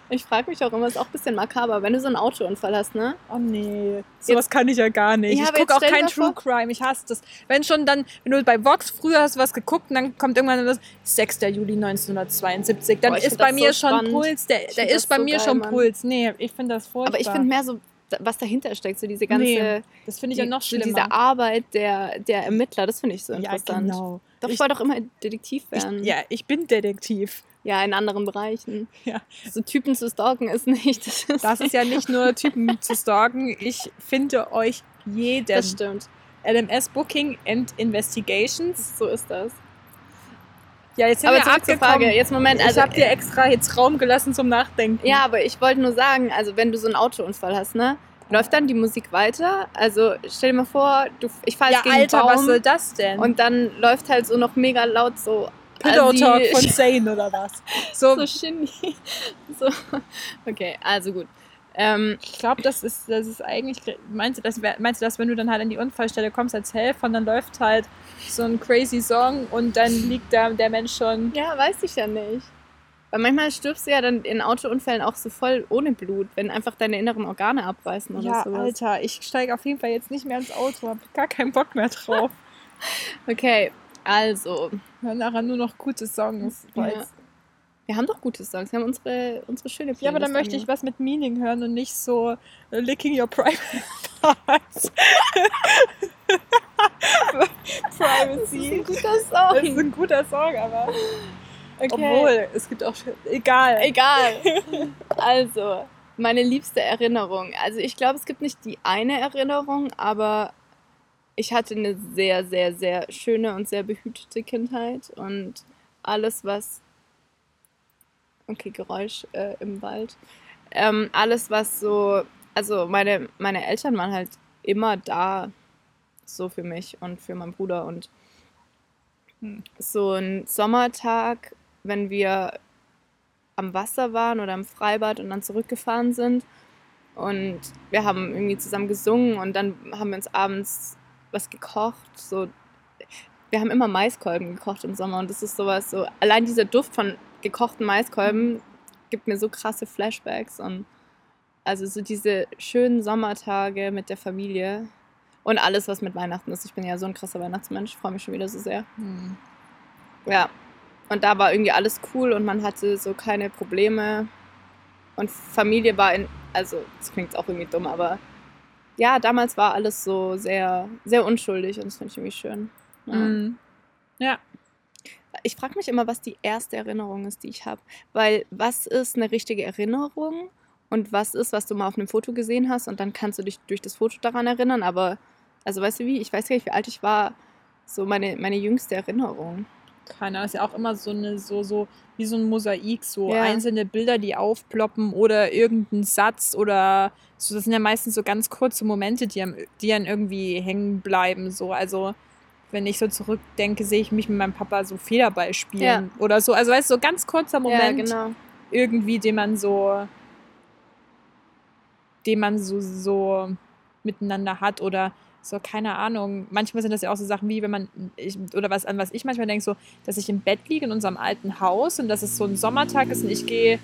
Ich frage mich auch immer, ist auch ein bisschen makaber, wenn du so einen Autounfall hast, ne? Oh nee, sowas kann ich ja gar nicht. Ja, ich gucke auch kein True Crime, ich hasse das. Wenn schon dann, wenn du bei Vox früher hast was geguckt und dann kommt irgendwann das 6. Juli 1972, dann Boah, ist bei mir so schon spannend. Puls, der, der ist bei so mir geil, schon Mann. Puls. Nee, ich finde das furchtbar. Aber ich finde mehr so, was dahinter steckt, so diese ganze, Nee, das finde ich ja die- noch so schlimmer. diese Arbeit der, der Ermittler, das finde ich so ja, interessant. genau. Doch, ich, Ich- wollte doch immer Detektiv Ich, werden. ja, ich bin Detektiv. Ja, in anderen Bereichen. Ja. So Typen zu stalken ist nicht. Das ist, Das ist ja nicht nur Typen zu stalken. Ich finde euch jeden. das stimmt. LMS Booking and Investigations. So ist das. Ja, jetzt sind Aber wir abgekommen. Frage. Jetzt Moment. ich Also, habe dir extra jetzt Raum gelassen zum Nachdenken. ja, aber ich wollte nur sagen, also wenn du so einen Autounfall hast, ne? Läuft dann die Musik weiter? Also stell dir mal vor, du, ich fahre ja gegen Alter, einen was Baum soll das denn? und dann läuft halt so noch mega laut so Pillow Talk von Zane oder was? So, so Shindy. So. Okay, also gut. Ähm, ich glaube, das ist, das ist eigentlich. Meinst du, das meinst du, dass wenn du dann halt an die Unfallstelle kommst als Helfer und dann läuft halt so ein crazy Song und dann liegt da der Mensch schon. ja, weiß ich ja nicht. Weil manchmal stirbst du ja dann in Autounfällen auch so voll ohne Blut, wenn einfach deine inneren Organe abreißen oder Ja, sowas. Alter, ich steige auf jeden Fall jetzt nicht mehr ins Auto, hab gar keinen Bock mehr drauf. Okay, also, Hör nachher nur noch gute Songs. Ja. wir haben doch gute Songs. Wir haben unsere, unsere schöne Ja, aber dann Playlist möchte ich was mit Meaning hören und nicht so äh, licking your private parts. Das Privacy. ist ein guter Das ist Song. ein guter Song, aber. Okay. Obwohl, es gibt auch. Egal. Egal. Also, Meine liebste Erinnerung. Also ich glaube, es gibt nicht die eine Erinnerung, aber ich hatte eine sehr, sehr, sehr schöne und sehr behütete Kindheit und alles, was. Okay, Geräusch äh, im Wald. Ähm, alles, was so. Also meine, meine Eltern waren halt immer da, so für mich und für meinen Bruder. Und Hm. so ein Sommertag, wenn wir am Wasser waren oder im Freibad und dann zurückgefahren sind. Und wir haben irgendwie zusammen gesungen und dann haben wir uns abends was gekocht. So, wir haben immer Maiskolben gekocht im Sommer und das ist sowas so. Allein dieser Duft von gekochten Maiskolben gibt mir so krasse Flashbacks und also so diese schönen Sommertage mit der Familie und alles, was mit Weihnachten ist. Ich bin ja so ein krasser Weihnachtsmensch, ich freue mich schon wieder so sehr. Hm. Ja, und da war irgendwie alles cool und man hatte so keine Probleme. Und Familie war in, also das klingt auch irgendwie dumm, aber ja, damals war alles so sehr, sehr unschuldig und das finde ich irgendwie schön. Ja. Hm. Ja. Ich frage mich immer, was die erste Erinnerung ist, die ich habe. Weil was ist eine richtige Erinnerung und was ist, was du mal auf einem Foto gesehen hast und dann kannst du dich durch das Foto daran erinnern. Aber, also weißt du wie, ich weiß gar nicht, wie alt ich war, so meine, meine jüngste Erinnerung. Keine Ahnung, ist ja auch immer so eine, so, so, wie so ein Mosaik, so Ja. einzelne Bilder, die aufploppen oder irgendein Satz oder so, das sind ja meistens so ganz kurze Momente, die, die dann irgendwie hängen bleiben, so, also wenn ich so zurückdenke, sehe ich mich mit meinem Papa so Federball spielen oder so, also weißt du, so ganz kurzer Moment, Ja, genau. irgendwie, den man so, den man so, so miteinander hat oder so, keine Ahnung. Manchmal sind das ja auch so Sachen wie, wenn man, ich, oder was, an was ich manchmal denke, so, dass ich im Bett liege in unserem alten Haus und dass es so ein Sommertag ist und ich gehe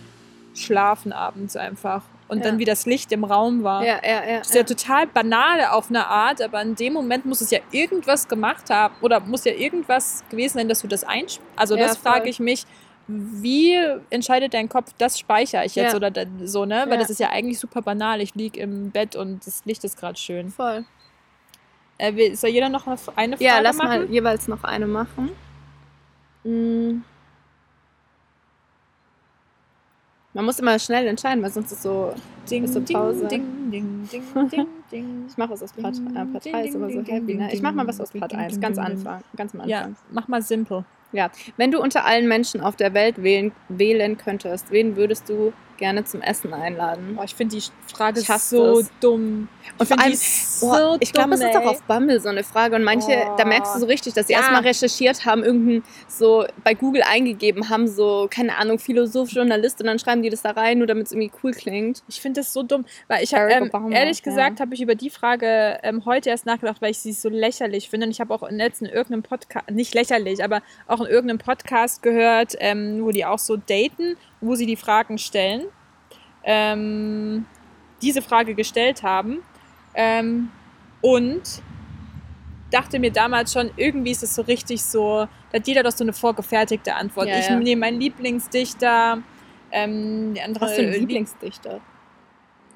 schlafen abends einfach. Und Ja. dann wie das Licht im Raum war. Ja, ja, ja. Das ist ja total banal auf eine Art, aber in dem Moment muss es ja irgendwas gemacht haben oder muss ja irgendwas gewesen sein, dass du das einsch... Also Ja, das frage ich mich, wie entscheidet dein Kopf, das speichere ich jetzt Ja. oder so, ne? Weil Ja. das ist ja eigentlich super banal. Ich liege im Bett und das Licht ist gerade schön. Voll. Äh, will- soll jeder noch eine Frage Ja, lass machen? mal jeweils noch eine machen. Mm. Man muss immer schnell entscheiden, weil sonst ist so. Ding, Ist so ding, Pause. ding, ding, ding, ding, ding. Ich mache was aus Part, äh, Part ding, 3, ist immer so heavy, ne? Ich mach mal was aus Part ding, 1, ding, ganz ding, ding. Anfang, ganz am Anfang. Ja, mach mal simpel. Wenn du unter allen Menschen auf der Welt wählen, wählen könntest, wen würdest du gerne zum Essen einladen? Boah, ich finde die Frage so es. dumm. Und Ich vor allem, so Boah, ich glaube, es ist auch auf Bumble so eine Frage und manche, da merkst du so richtig, dass sie Ja. erstmal recherchiert haben, irgendein so bei Google eingegeben haben, so, keine Ahnung, Philosoph, Journalist und dann schreiben die das da rein, nur damit es irgendwie cool klingt. Ich finde das so dumm, weil ich habe ähm, ehrlich ja. gesagt habe ich über die Frage ähm, heute erst nachgedacht, weil ich sie so lächerlich finde. Und ich habe auch in letzten irgendeinem Podcast, nicht lächerlich, aber auch in irgendeinem Podcast gehört, ähm, wo die auch so daten, wo sie die Fragen stellen, ähm, diese Frage gestellt haben. Ähm, und dachte mir damals schon, irgendwie ist es so richtig so, da hat jeder doch so eine vorgefertigte Antwort. Ja, ich ja. nehme meinen Lieblingsdichter, ähm, die andere Was äh, Lieblingsdichter?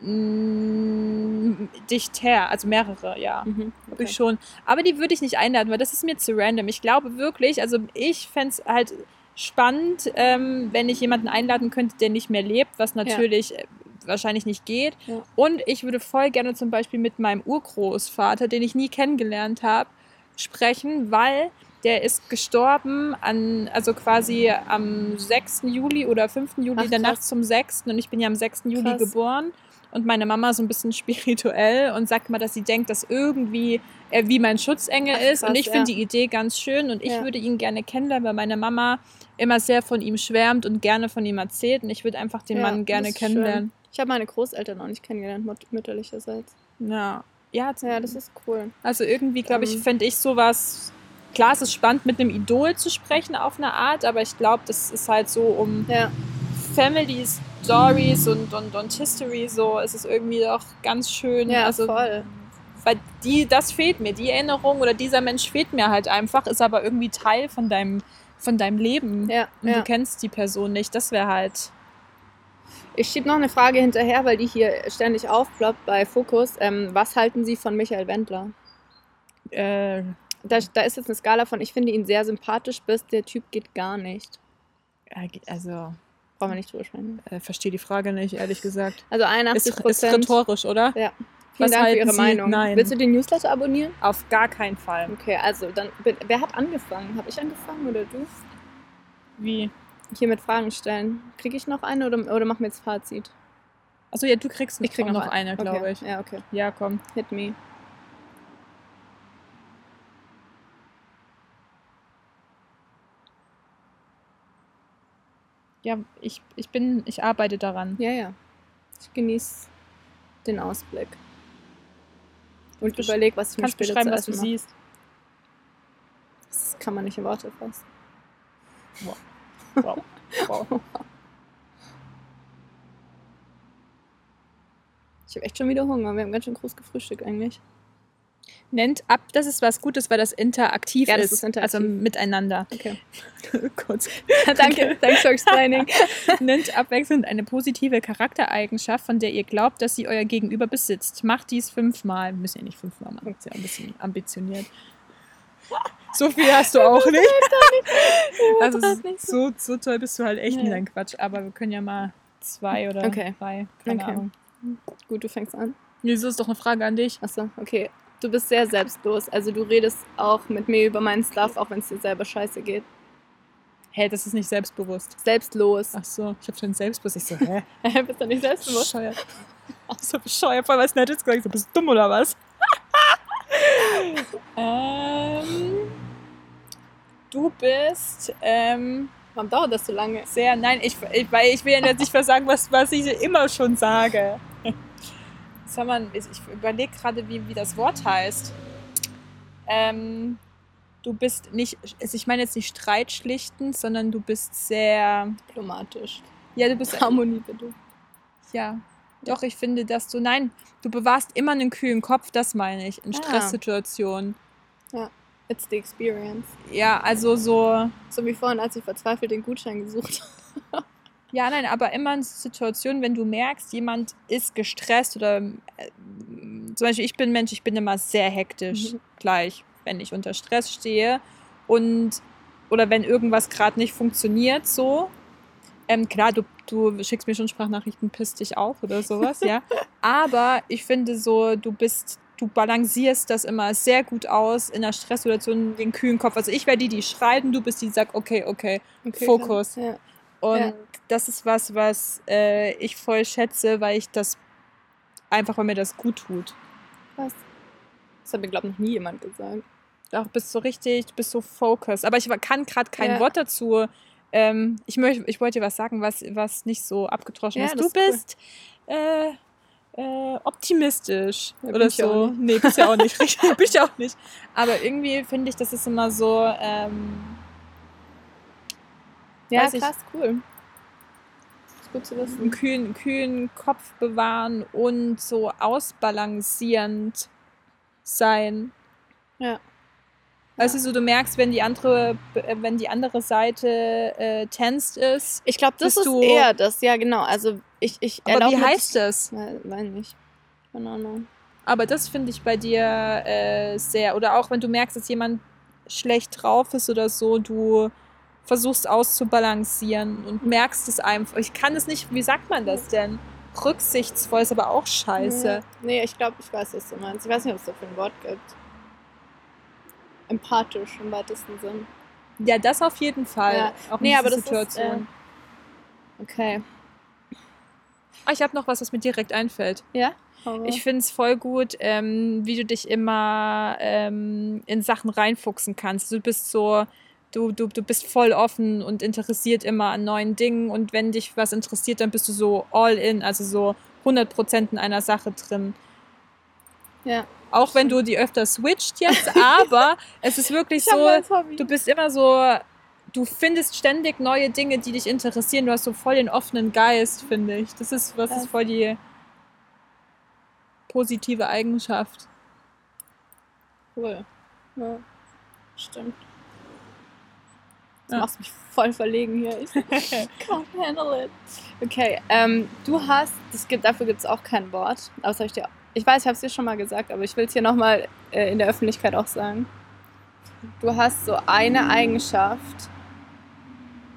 Mm, Dichter, also mehrere, ja. Mhm. Hab ich schon. Aber die würde ich nicht einladen, weil das ist mir zu random. Ich glaube wirklich, also ich fände es halt spannend, ähm, wenn ich jemanden einladen könnte, der nicht mehr lebt, was natürlich äh, wahrscheinlich nicht geht. Ja. Und ich würde voll gerne zum Beispiel mit meinem Urgroßvater, den ich nie kennengelernt habe, sprechen, weil der ist gestorben an, also quasi am 6. Juli oder 5. Juli, Ach. Nacht zum 6. Und ich bin ja am 6. Juli Krass. geboren. Und meine Mama so ein bisschen spirituell und sagt mal, dass sie denkt, dass irgendwie er wie mein Schutzengel Ach, ist. und ich finde ja. die Idee ganz schön und ich Ja. würde ihn gerne kennenlernen, weil meine Mama immer sehr von ihm schwärmt und gerne von ihm erzählt. Und ich würde einfach den Ja, Mann gerne kennenlernen. Ich habe meine Großeltern noch nicht kennengelernt, mütterlicherseits. Ja. Ja, Ja, das ist cool. also irgendwie, glaube ich, Ähm. fände ich sowas. Klar, es ist spannend, mit einem Idol zu sprechen auf eine Art, aber ich glaube, das ist halt so um Ja, Family Stories und, und, und History so, ist es irgendwie doch ganz schön. ja also, voll. Weil die, das fehlt mir, die Erinnerung oder dieser Mensch fehlt mir halt einfach, ist aber irgendwie Teil von deinem, von deinem Leben. Ja, Und ja. du kennst die Person nicht. Das wäre halt. Ich schiebe noch eine Frage hinterher, weil die hier ständig aufploppt bei Fokus. Ähm, was halten Sie von Michael Wendler? Äh, Da, da ist jetzt eine Skala von, ich finde ihn sehr sympathisch, bis der Typ geht gar nicht. also, Brauchen wir nicht drüber sprechen. Äh, verstehe die Frage nicht, ehrlich gesagt. Also 81 Ist, ist Prozent. rhetorisch, oder? Ja. Was Vielen Dank für Ihre Sie? Meinung. Nein. Willst du den Newsletter abonnieren? Auf gar keinen Fall. Okay, also dann, wer hat angefangen? Habe ich angefangen oder du? Wie? Hier mit Fragen stellen. Kriege ich noch eine oder, oder machen wir jetzt Fazit? Achso, ja, du kriegst Ich krieg noch noch ein- eine, glaube okay. ich. Ja, okay. Ja, komm. Hit me. Ja, ich, ich bin, ich arbeite daran. Ja, ja. Ich genieße den Ausblick. Und Besch- überleg, was ich mir später beschreiben, was du mache. siehst. Das kann man nicht in Worte fassen. Wow. wow. Ich habe echt schon wieder Hunger. Wir haben ganz schön groß gefrühstückt eigentlich. Nennt ab, das ist was Gutes, weil das interaktiv Ja, das ist. ist interaktiv. Also miteinander. Okay. Kurz. Danke, thanks for explaining. Nennt abwechselnd eine positive Charaktereigenschaft, von der ihr glaubt, dass sie euer Gegenüber besitzt. Macht dies fünfmal. Müssen ja nicht fünfmal machen. Ist ja ein bisschen ambitioniert. So viel hast du auch nicht. Also das so, so toll bist du halt echt Nee. nicht, dein Quatsch. Aber wir können ja mal zwei oder Okay. drei. Keine Okay. Ahnung. Gut, du fängst an. Nee, so ist doch eine Frage an dich. Achso, okay. Du bist sehr selbstlos. Also du redest auch mit mir über meinen Stuff, auch wenn es dir selber scheiße geht. Hä, das ist nicht selbstbewusst. Selbstlos. Ach so, ich habe schon selbstbewusst. Ich so, hä? bist du nicht selbstbewusst? Bescheuert. Ach so bescheuert, voll was Nettes gesagt. So, bist du dumm oder was? ähm, du bist ähm, Warum dauert das so lange? sehr, nein, ich, ich, weil ich will ja jetzt nicht versagen, was, was ich immer schon sage. Sag mal, ich überlege gerade, wie, wie das Wort heißt. Ähm, du bist nicht, also ich meine jetzt nicht streitschlichtend, sondern du bist sehr, Diplomatisch. ja, du bist Harmonie bitte. Ja, doch, ich finde, dass du, nein, du bewahrst immer einen kühlen Kopf, das meine ich, in Ah. Stresssituationen. It's the experience. Ja, also so, So wie vorhin, als ich verzweifelt den Gutschein gesucht habe. Ja, nein, aber immer in Situationen, wenn du merkst, jemand ist gestresst oder äh, zum Beispiel, ich bin Mensch, ich bin immer sehr hektisch Mhm. gleich, wenn ich unter Stress stehe und oder wenn irgendwas gerade nicht funktioniert, so. Ähm, klar, du, du schickst mir schon Sprachnachrichten, pisst dich auf oder sowas, ja. Aber ich finde so, du bist, du balancierst das immer sehr gut aus in der Stresssituation, den kühlen Kopf. Also ich wäre die, die schreit und du bist die, die sagt, okay, okay. Okay, Fokus. Ja. Und Ja. das ist was, was äh, ich voll schätze, weil ich das einfach, weil mir das gut tut. Was? Das hat mir, glaube ich, noch nie jemand gesagt. Auch bist so richtig, du bist so focused. Aber ich kann gerade kein Ja. Wort dazu. Ähm, ich, möcht, ich wollte dir was sagen, was, was nicht so abgetroschen Ja, ist. Du ist cool. bist äh, äh, optimistisch Ja, oder so. Nee, bist ja auch nicht. Richtig, bin ich auch nicht. Aber irgendwie finde ich, das ist immer so. Ähm, Ja, Weiß ich. krass, cool. Ist gut zu einen wissen. kühlen, kühlen Kopf bewahren und so ausbalancierend sein. Ja. Weißt du, so du merkst, wenn die andere, äh, wenn die andere Seite äh, tensed ist. Ich glaube, das ist eher das. Ja, genau. Also ich, ich Aber wie heißt das? Weiß nicht. Keine Ahnung. Aber das finde ich bei dir äh, sehr. Oder auch wenn du merkst, dass jemand schlecht drauf ist oder so, du versuchst auszubalancieren und merkst es einfach. Ich kann es nicht, wie sagt man das denn? Rücksichtsvoll ist aber auch scheiße. Nee, ich glaube, ich weiß, was du meinst. Ich weiß nicht, ob es dafür ein Wort gibt. Empathisch im weitesten Sinn. Ja, das auf jeden Fall. Ja. Auch Nee, aber das ist, Situation. Okay. Ah, ich habe noch was, was mir direkt einfällt. Ja? Hau Ich finde es voll gut, ähm, wie du dich immer ähm, in Sachen reinfuchsen kannst. Du bist so, du, du, du bist voll offen und interessiert immer an neuen Dingen und wenn dich was interessiert, dann bist du so all in, also so 100% in einer Sache drin. Ja. Auch wenn du die öfter switcht jetzt, aber es ist wirklich Ich so, du bist immer so, du findest ständig neue Dinge, die dich interessieren. Du hast so voll den offenen Geist, finde ich. Das ist, was Ja. ist voll die positive Eigenschaft. Cool. Ja. Stimmt. Du Ja. machst mich voll verlegen hier. Ich can't handle it. Okay, ähm, du hast, das gibt, dafür gibt es auch kein Wort. Das hab ich, dir, ich weiß, ich habe es dir schon mal gesagt, aber ich will es hier nochmal äh, in der Öffentlichkeit auch sagen. Du hast so eine Eigenschaft,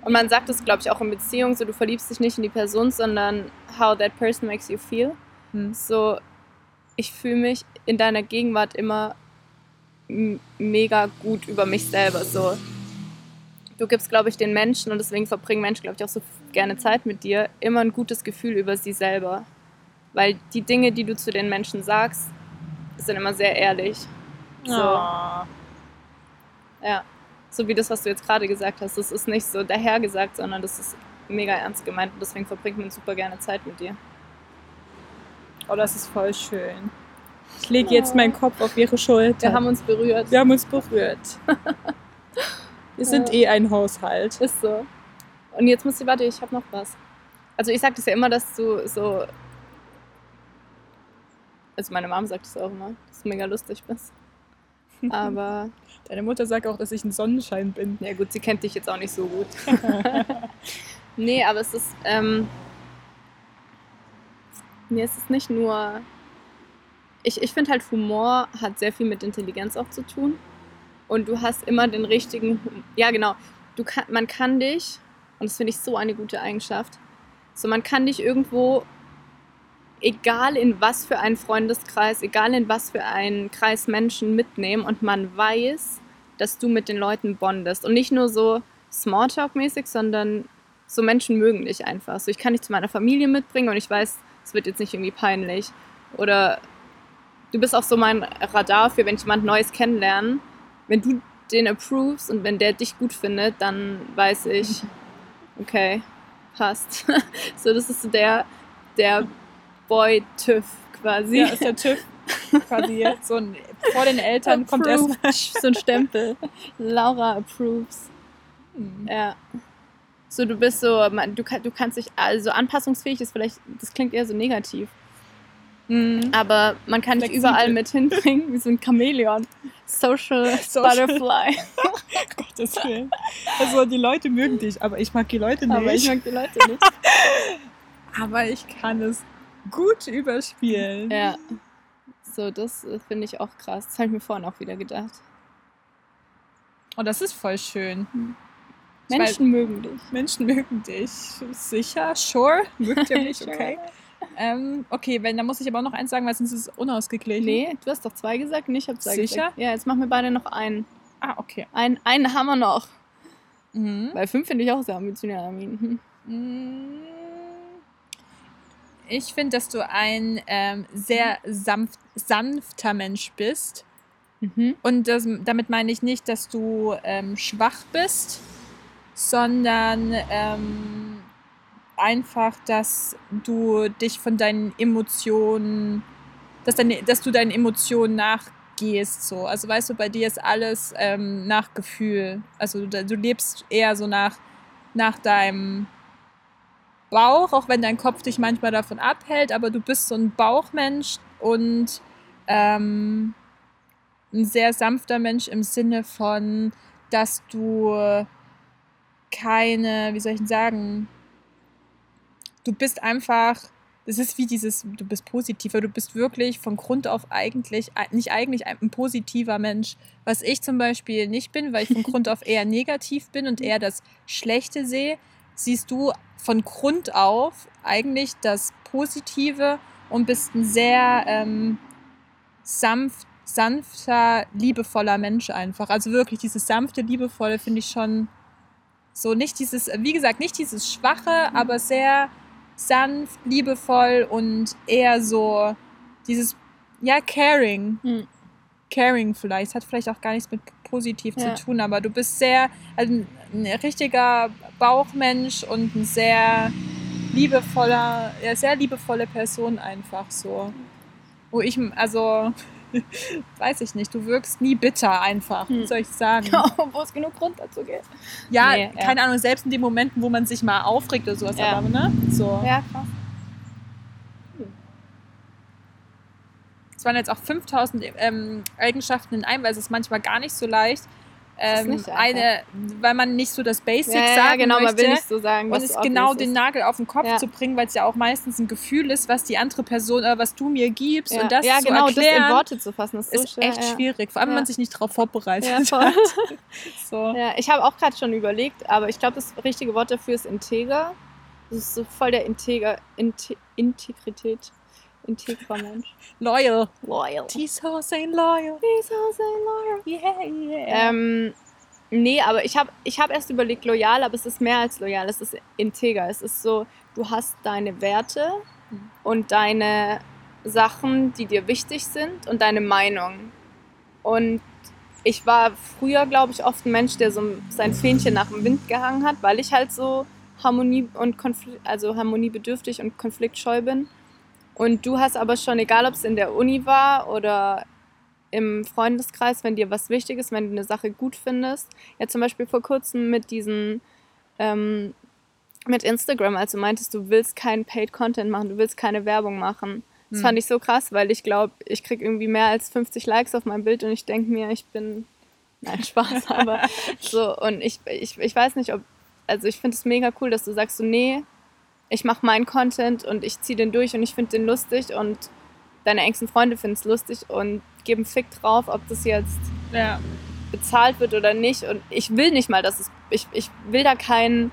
Und man sagt es, glaube ich, auch in Beziehungen, so du verliebst dich nicht in die Person, sondern how that person makes you feel. Hm. So, ich fühle mich in deiner Gegenwart immer mega gut über mich selber. So, du gibst, glaube ich, den Menschen und deswegen verbringen Menschen, glaube ich, auch so gerne Zeit mit dir, immer ein gutes Gefühl über sie selber. Weil die Dinge, die du zu den Menschen sagst, sind immer sehr ehrlich. So. Ja, so wie das, was du jetzt gerade gesagt hast. Das ist nicht so dahergesagt, sondern das ist mega ernst gemeint und deswegen verbringt man super gerne Zeit mit dir. oh, das ist voll schön. Ich lege jetzt meinen Kopf auf ihre Schulter. Wir haben uns berührt. Wir haben uns berührt. Wir sind Ja. eh ein Haushalt. Ist so. Und jetzt muss ich, warte, ich habe noch was. Also ich sag das ja immer, dass du so. Also meine Mom sagt das auch immer, dass du mega lustig bist. Aber Deine Mutter sagt auch, dass ich ein Sonnenschein bin. ja gut, sie kennt dich jetzt auch nicht so gut. nee, aber es ist. Ähm, nee, es ist nicht nur. Ich, ich finde halt, Humor hat sehr viel mit Intelligenz auch zu tun. Und du hast immer den richtigen. Ja, genau. Du kann, man kann dich, und das finde ich so eine gute Eigenschaft, so man kann dich irgendwo, egal in was für einen Freundeskreis, egal in was für einen Kreis Menschen mitnehmen und man weiß, dass du mit den Leuten bondest. Und nicht nur so Smalltalk-mäßig, sondern so Menschen mögen dich einfach. So, ich kann dich zu meiner Familie mitbringen und ich weiß, es wird jetzt nicht irgendwie peinlich. Oder du bist auch so mein Radar für, wenn ich jemand Neues kennenlerne. Wenn du den approvest und wenn der dich gut findet, dann weiß ich, okay, passt. so, das ist so der, der Boy-TÜV quasi. Ja, ist der TÜV quasi jetzt so ein, vor den Eltern kommt erst so ein Stempel. Laura approves. Ja. So, du bist so, du, du kannst dich, also anpassungsfähig ist vielleicht, das klingt eher so negativ, Mhm. aber man kann dich überall mit hinbringen, wie so ein Chamäleon. Social, Social. Butterfly. Gottes Willen. Also die Leute mögen dich, aber ich mag die Leute nicht. Aber ich mag die Leute nicht. Aber ich kann es gut überspielen. Ja. So, das äh, finde ich auch krass. Das habe ich mir vorhin auch wieder gedacht. Und das ist voll schön. Ich Menschen mögen dich. Menschen mögen dich. Sicher? Sure? Mögt ihr mich? Okay. Ähm, okay, wenn, dann muss ich aber auch noch eins sagen, weil sonst ist es unausgeglichen. Nee, du hast doch zwei gesagt und ich habe zwei Sicher? gesagt. Ja, jetzt machen wir beide noch einen. Ah, okay. Ein, einen haben wir noch. Mhm. Weil fünf finde ich auch sehr ambitioniert, Armin. Hm. Mm. Ich finde, dass du ein ähm, sehr sanft, sanfter Mensch bist. Mhm. Und das, damit meine ich nicht, dass du ähm, schwach bist, sondern ähm, einfach, dass du dich von deinen Emotionen, dass, deine, dass du deinen Emotionen nachgehst. So. Also weißt du, bei dir ist alles ähm, nach Gefühl. Also du, du lebst eher so nach, nach deinem Bauch, auch wenn dein Kopf dich manchmal davon abhält, aber du bist so ein Bauchmensch und ähm, ein sehr sanfter Mensch im Sinne von, dass du keine, wie soll ich denn sagen, du bist einfach, das ist wie dieses, du bist positiver, du bist wirklich von Grund auf eigentlich, nicht eigentlich ein, ein positiver Mensch, was ich zum Beispiel nicht bin, weil ich von Grund auf eher negativ bin und eher das Schlechte sehe, siehst du von Grund auf eigentlich das Positive und bist ein sehr ähm, sanft, sanfter, liebevoller Mensch einfach. Also wirklich dieses sanfte, liebevolle finde ich schon so nicht dieses, wie gesagt, nicht dieses schwache, aber sehr sanft, liebevoll und eher so dieses, ja, caring. Hm. Caring vielleicht. Hat vielleicht auch gar nichts mit positiv Ja. zu tun, aber du bist sehr, also ein richtiger Bauchmensch und ein sehr liebevoller, ja, sehr liebevolle Person einfach so. Wo ich, also, weiß ich nicht, du wirkst nie bitter einfach, wie Hm. soll ich sagen? Wo es genug Grund dazu gibt. Ja, Nee, ja. keine Ahnung, selbst in den Momenten, wo man sich mal aufregt oder sowas, Ja. aber, ne? So. Ja, krass. Es waren jetzt auch 5000 ähm, Eigenschaften in einem, weil es ist manchmal gar nicht so leicht, ähm, eine, weil man nicht so das Basic Ja, ja, sagen genau, man möchte. will nicht so sagen, und es genau den. Nagel auf den Kopf Ja. zu bringen, weil es ja auch meistens ein Gefühl ist, was die andere Person, äh, was du mir gibst Ja, und das ja zu genau, das in erklären, Worte zu fassen, ist so ist schwer. echt ja. schwierig. Vor allem, wenn Ja. man sich nicht darauf vorbereitet Ja, hat. So. Ja, ich habe auch gerade schon überlegt, aber ich glaube, das richtige Wort dafür ist integer. Das ist so voll der Integer, Inte, Integrität, integrer Mensch. Loyal. Loyal. Tiso saying loyal. He's so so loyal. Yeah, yeah. Ähm, nee, aber ich habe ich hab erst überlegt, loyal, aber es ist mehr als loyal. Es ist integer. Es ist so, du hast deine Werte Mhm. und deine Sachen, die dir wichtig sind und deine Meinung. Und ich war früher, glaube ich, oft ein Mensch, der so sein Fähnchen nach dem Wind gehangen hat, weil ich halt so Harmonie und Konflikt, also harmoniebedürftig und konfliktscheu bin. Und du hast aber schon, egal ob es in der Uni war oder im Freundeskreis, wenn dir was wichtig ist, wenn du eine Sache gut findest. Ja, zum Beispiel vor kurzem mit diesen, ähm, mit Instagram, als du meintest, du willst keinen Paid Content machen, du willst keine Werbung machen. Das Hm. fand ich so krass, weil ich glaube, ich krieg irgendwie mehr als 50 Likes auf mein Bild und ich denke mir, ich bin, nein, Spaß, aber so, und ich, ich, ich weiß nicht, ob, also ich finde es mega cool, dass du sagst so, nee, ich mache meinen Content und ich ziehe den durch und ich finde den lustig und deine engsten Freunde finden es lustig und geben Fick drauf, ob das jetzt ja. bezahlt wird oder nicht. Und ich will nicht mal, dass es. Ich, ich will da kein,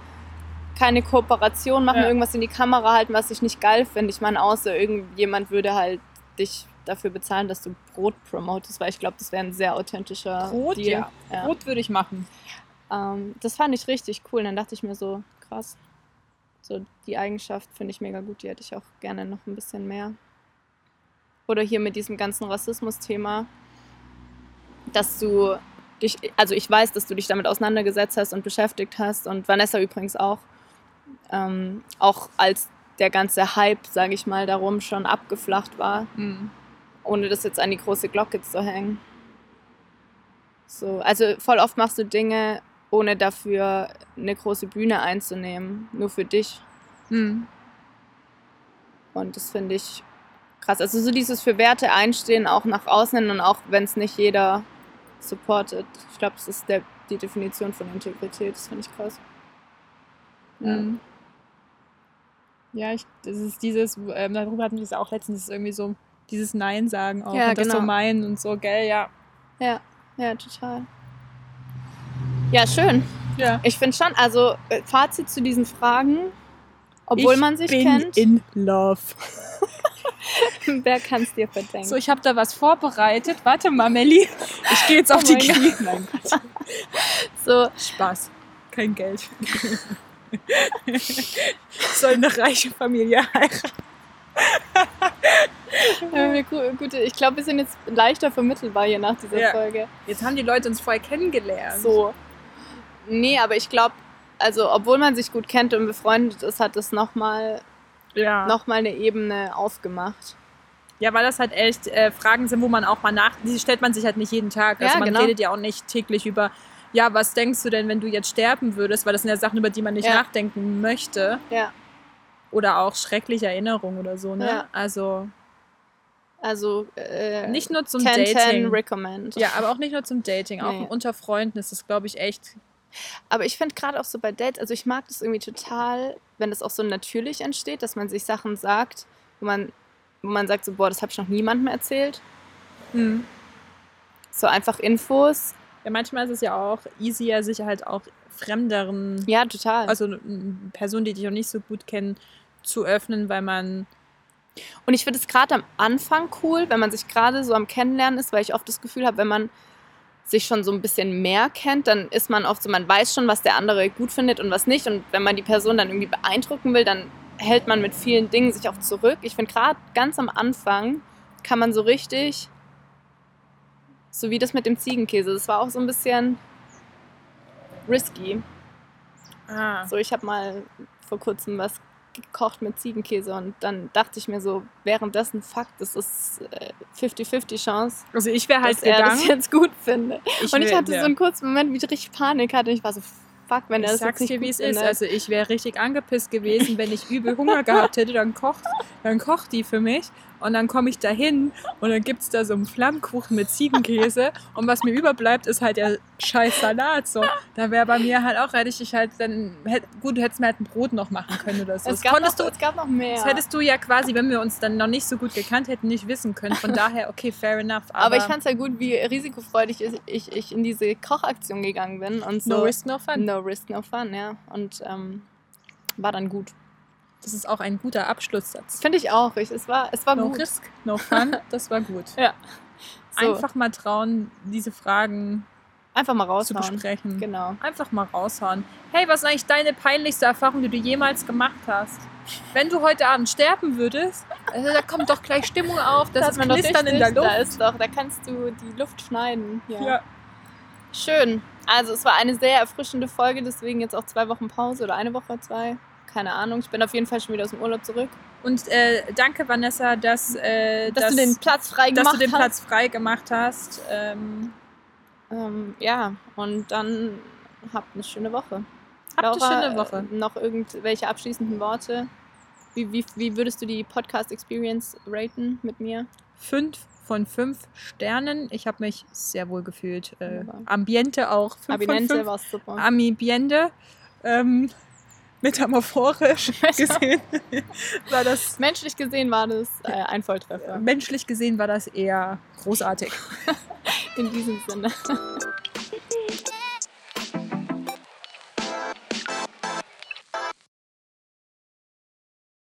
keine Kooperation machen, Ja. irgendwas in die Kamera halten, was ich nicht geil finde. Ich meine, außer irgendjemand würde halt dich dafür bezahlen, dass du Brot promotest, weil ich glaube, das wäre ein sehr authentischer Brot, Deal. ja. Ja. Brot würde ich machen. Ähm, das fand ich richtig cool. Und dann dachte ich mir so, krass. So, die Eigenschaft finde ich mega gut, die hätte ich auch gerne noch ein bisschen mehr. Oder hier mit diesem ganzen Rassismus-Thema, dass du dich, also ich weiß, dass du dich damit auseinandergesetzt hast und beschäftigt hast und Vanessa übrigens auch, ähm, auch als der ganze Hype, sage ich mal, darum schon abgeflacht war, Mhm. ohne das jetzt an die große Glocke zu hängen. So, also voll oft machst du Dinge, ohne dafür eine große Bühne einzunehmen, nur für dich. Mhm. Und das finde ich krass. Also so dieses für Werte einstehen, auch nach außen und auch wenn es nicht jeder supportet. Ich glaube, das ist der, die Definition von Integrität. Das finde ich krass. Ja. Mhm. Ja, ich, das ist dieses, ähm, darüber hatten wir es auch letztens, ist irgendwie so dieses Nein sagen auch Ja, und das so genau. meinen und so, gell, ja. Ja, ja, total. Ja, schön. Ja. Ich finde schon, also äh, Fazit zu diesen Fragen, obwohl ich man sich bin kennt, in love. wer kann es dir verdenken? So, ich habe da was vorbereitet. Warte mal, Melli. Ich gehe jetzt auf Oh die mein Knie. Nein. So, Spaß. Kein Geld. Soll eine reiche Familie heiraten. gute, ich glaube, wir sind jetzt leichter vermittelbar hier nach dieser Ja. Folge. Jetzt haben die Leute uns vorher kennengelernt. So. Nee, aber ich glaube, also obwohl man sich gut kennt und befreundet ist, hat es nochmal Ja. noch mal eine Ebene aufgemacht. Ja, weil das halt echt äh, Fragen sind, wo man auch mal nach. Die stellt man sich halt nicht jeden Tag. Also Ja, man genau. redet ja auch nicht täglich über, ja, was denkst du denn, wenn du jetzt sterben würdest? Weil das sind ja Sachen, über die man nicht Ja. nachdenken möchte. Ja. Oder auch schreckliche Erinnerungen oder so, ne? Ja. Also Also äh, nicht nur zum 10, 10 Dating. recommend. Ja, aber auch nicht nur zum Dating, auch Nee. unter Freunden ist das, glaube ich, echt. Aber ich finde gerade auch so bei Dates, also ich mag das irgendwie total, wenn das auch so natürlich entsteht, dass man sich Sachen sagt, wo man, wo man sagt so, boah, das habe ich noch niemandem erzählt. Hm. So einfach Infos. Ja, manchmal ist es ja auch easier, sich halt auch fremderen, Ja, total. also Personen, die dich noch nicht so gut kennen, zu öffnen, weil man Und ich finde es gerade am Anfang cool, wenn man sich gerade so am Kennenlernen ist, weil ich oft das Gefühl habe, wenn man sich schon so ein bisschen mehr kennt, dann ist man oft so, man weiß schon, was der andere gut findet und was nicht. Und wenn man die Person dann irgendwie beeindrucken will, dann hält man mit vielen Dingen sich auch zurück. Ich finde gerade ganz am Anfang kann man so richtig, so wie das mit dem Ziegenkäse, das war auch so ein bisschen risky. ah, So, ich habe mal vor kurzem was gekocht mit Ziegenkäse und dann dachte ich mir so, währenddessen, fuck, das ist äh, 50-50 Chance, also ich wäre halt dass er das jetzt gut findet. Ich und ich hatte ja. so einen kurzen Moment, wie ich richtig Panik hatte und ich war so, fuck, wenn er das sag's jetzt nicht dir, wie es ist. Also ich wäre richtig angepisst gewesen, wenn ich übel Hunger gehabt hätte, dann kocht, dann kocht die für mich Und dann komme ich da hin und dann gibt es da so einen Flammkuchen mit Ziegenkäse. und was mir überbleibt, ist halt der scheiß Salat. So. Da wäre bei mir halt auch, hätte ich halt dann, gut, du hättest mir halt ein Brot noch machen können oder so. Es Das gab, noch, du, es gab noch mehr. das hättest du ja quasi, wenn wir uns dann noch nicht so gut gekannt hätten, nicht wissen können. Von daher, okay, fair enough. Aber, aber ich fand es ja gut, wie risikofreudig ich, ich, ich in diese Kochaktion gegangen bin. Und so, no risk, no fun. No risk, no fun, ja. Und ähm, war dann gut. Das ist auch ein guter Abschlusssatz. Finde ich auch. Ich, es war, es war No gut. risk, no fun. Das war gut. Ja. So, Einfach mal trauen, diese Fragen einfach mal zu raushauen. besprechen. Genau. Einfach mal raushauen. Hey, was ist eigentlich deine peinlichste Erfahrung, die du jemals gemacht hast? Wenn du heute Abend sterben würdest, also da kommt doch gleich Stimmung auf, das Da ist Knistern in der Da Luft. ist doch, da kannst du die Luft schneiden. Ja. Ja. Schön. Also es war eine sehr erfrischende Folge, deswegen jetzt auch zwei Wochen Pause oder eine Woche, zwei. Keine Ahnung. Ich bin auf jeden Fall schon wieder aus dem Urlaub zurück. Und äh, danke, Vanessa, dass, äh, Dass, du den Platz frei dass gemacht du den hast. Platz frei gemacht hast. Ähm, Ähm, ja, und dann habt eine schöne Woche. habt Laura, eine schöne Woche. äh, Noch irgendwelche abschließenden Worte? Wie, wie, wie würdest du die Podcast-Experience raten mit mir? Fünf von fünf Sternen. Ich habe mich sehr wohl gefühlt. Äh. Ambiente auch. Fünf fünf. war super. Ambiente. Ähm, metamorphorisch gesehen war das Menschlich gesehen war das äh, ein Volltreffer. menschlich gesehen war das eher großartig. In diesem Sinne.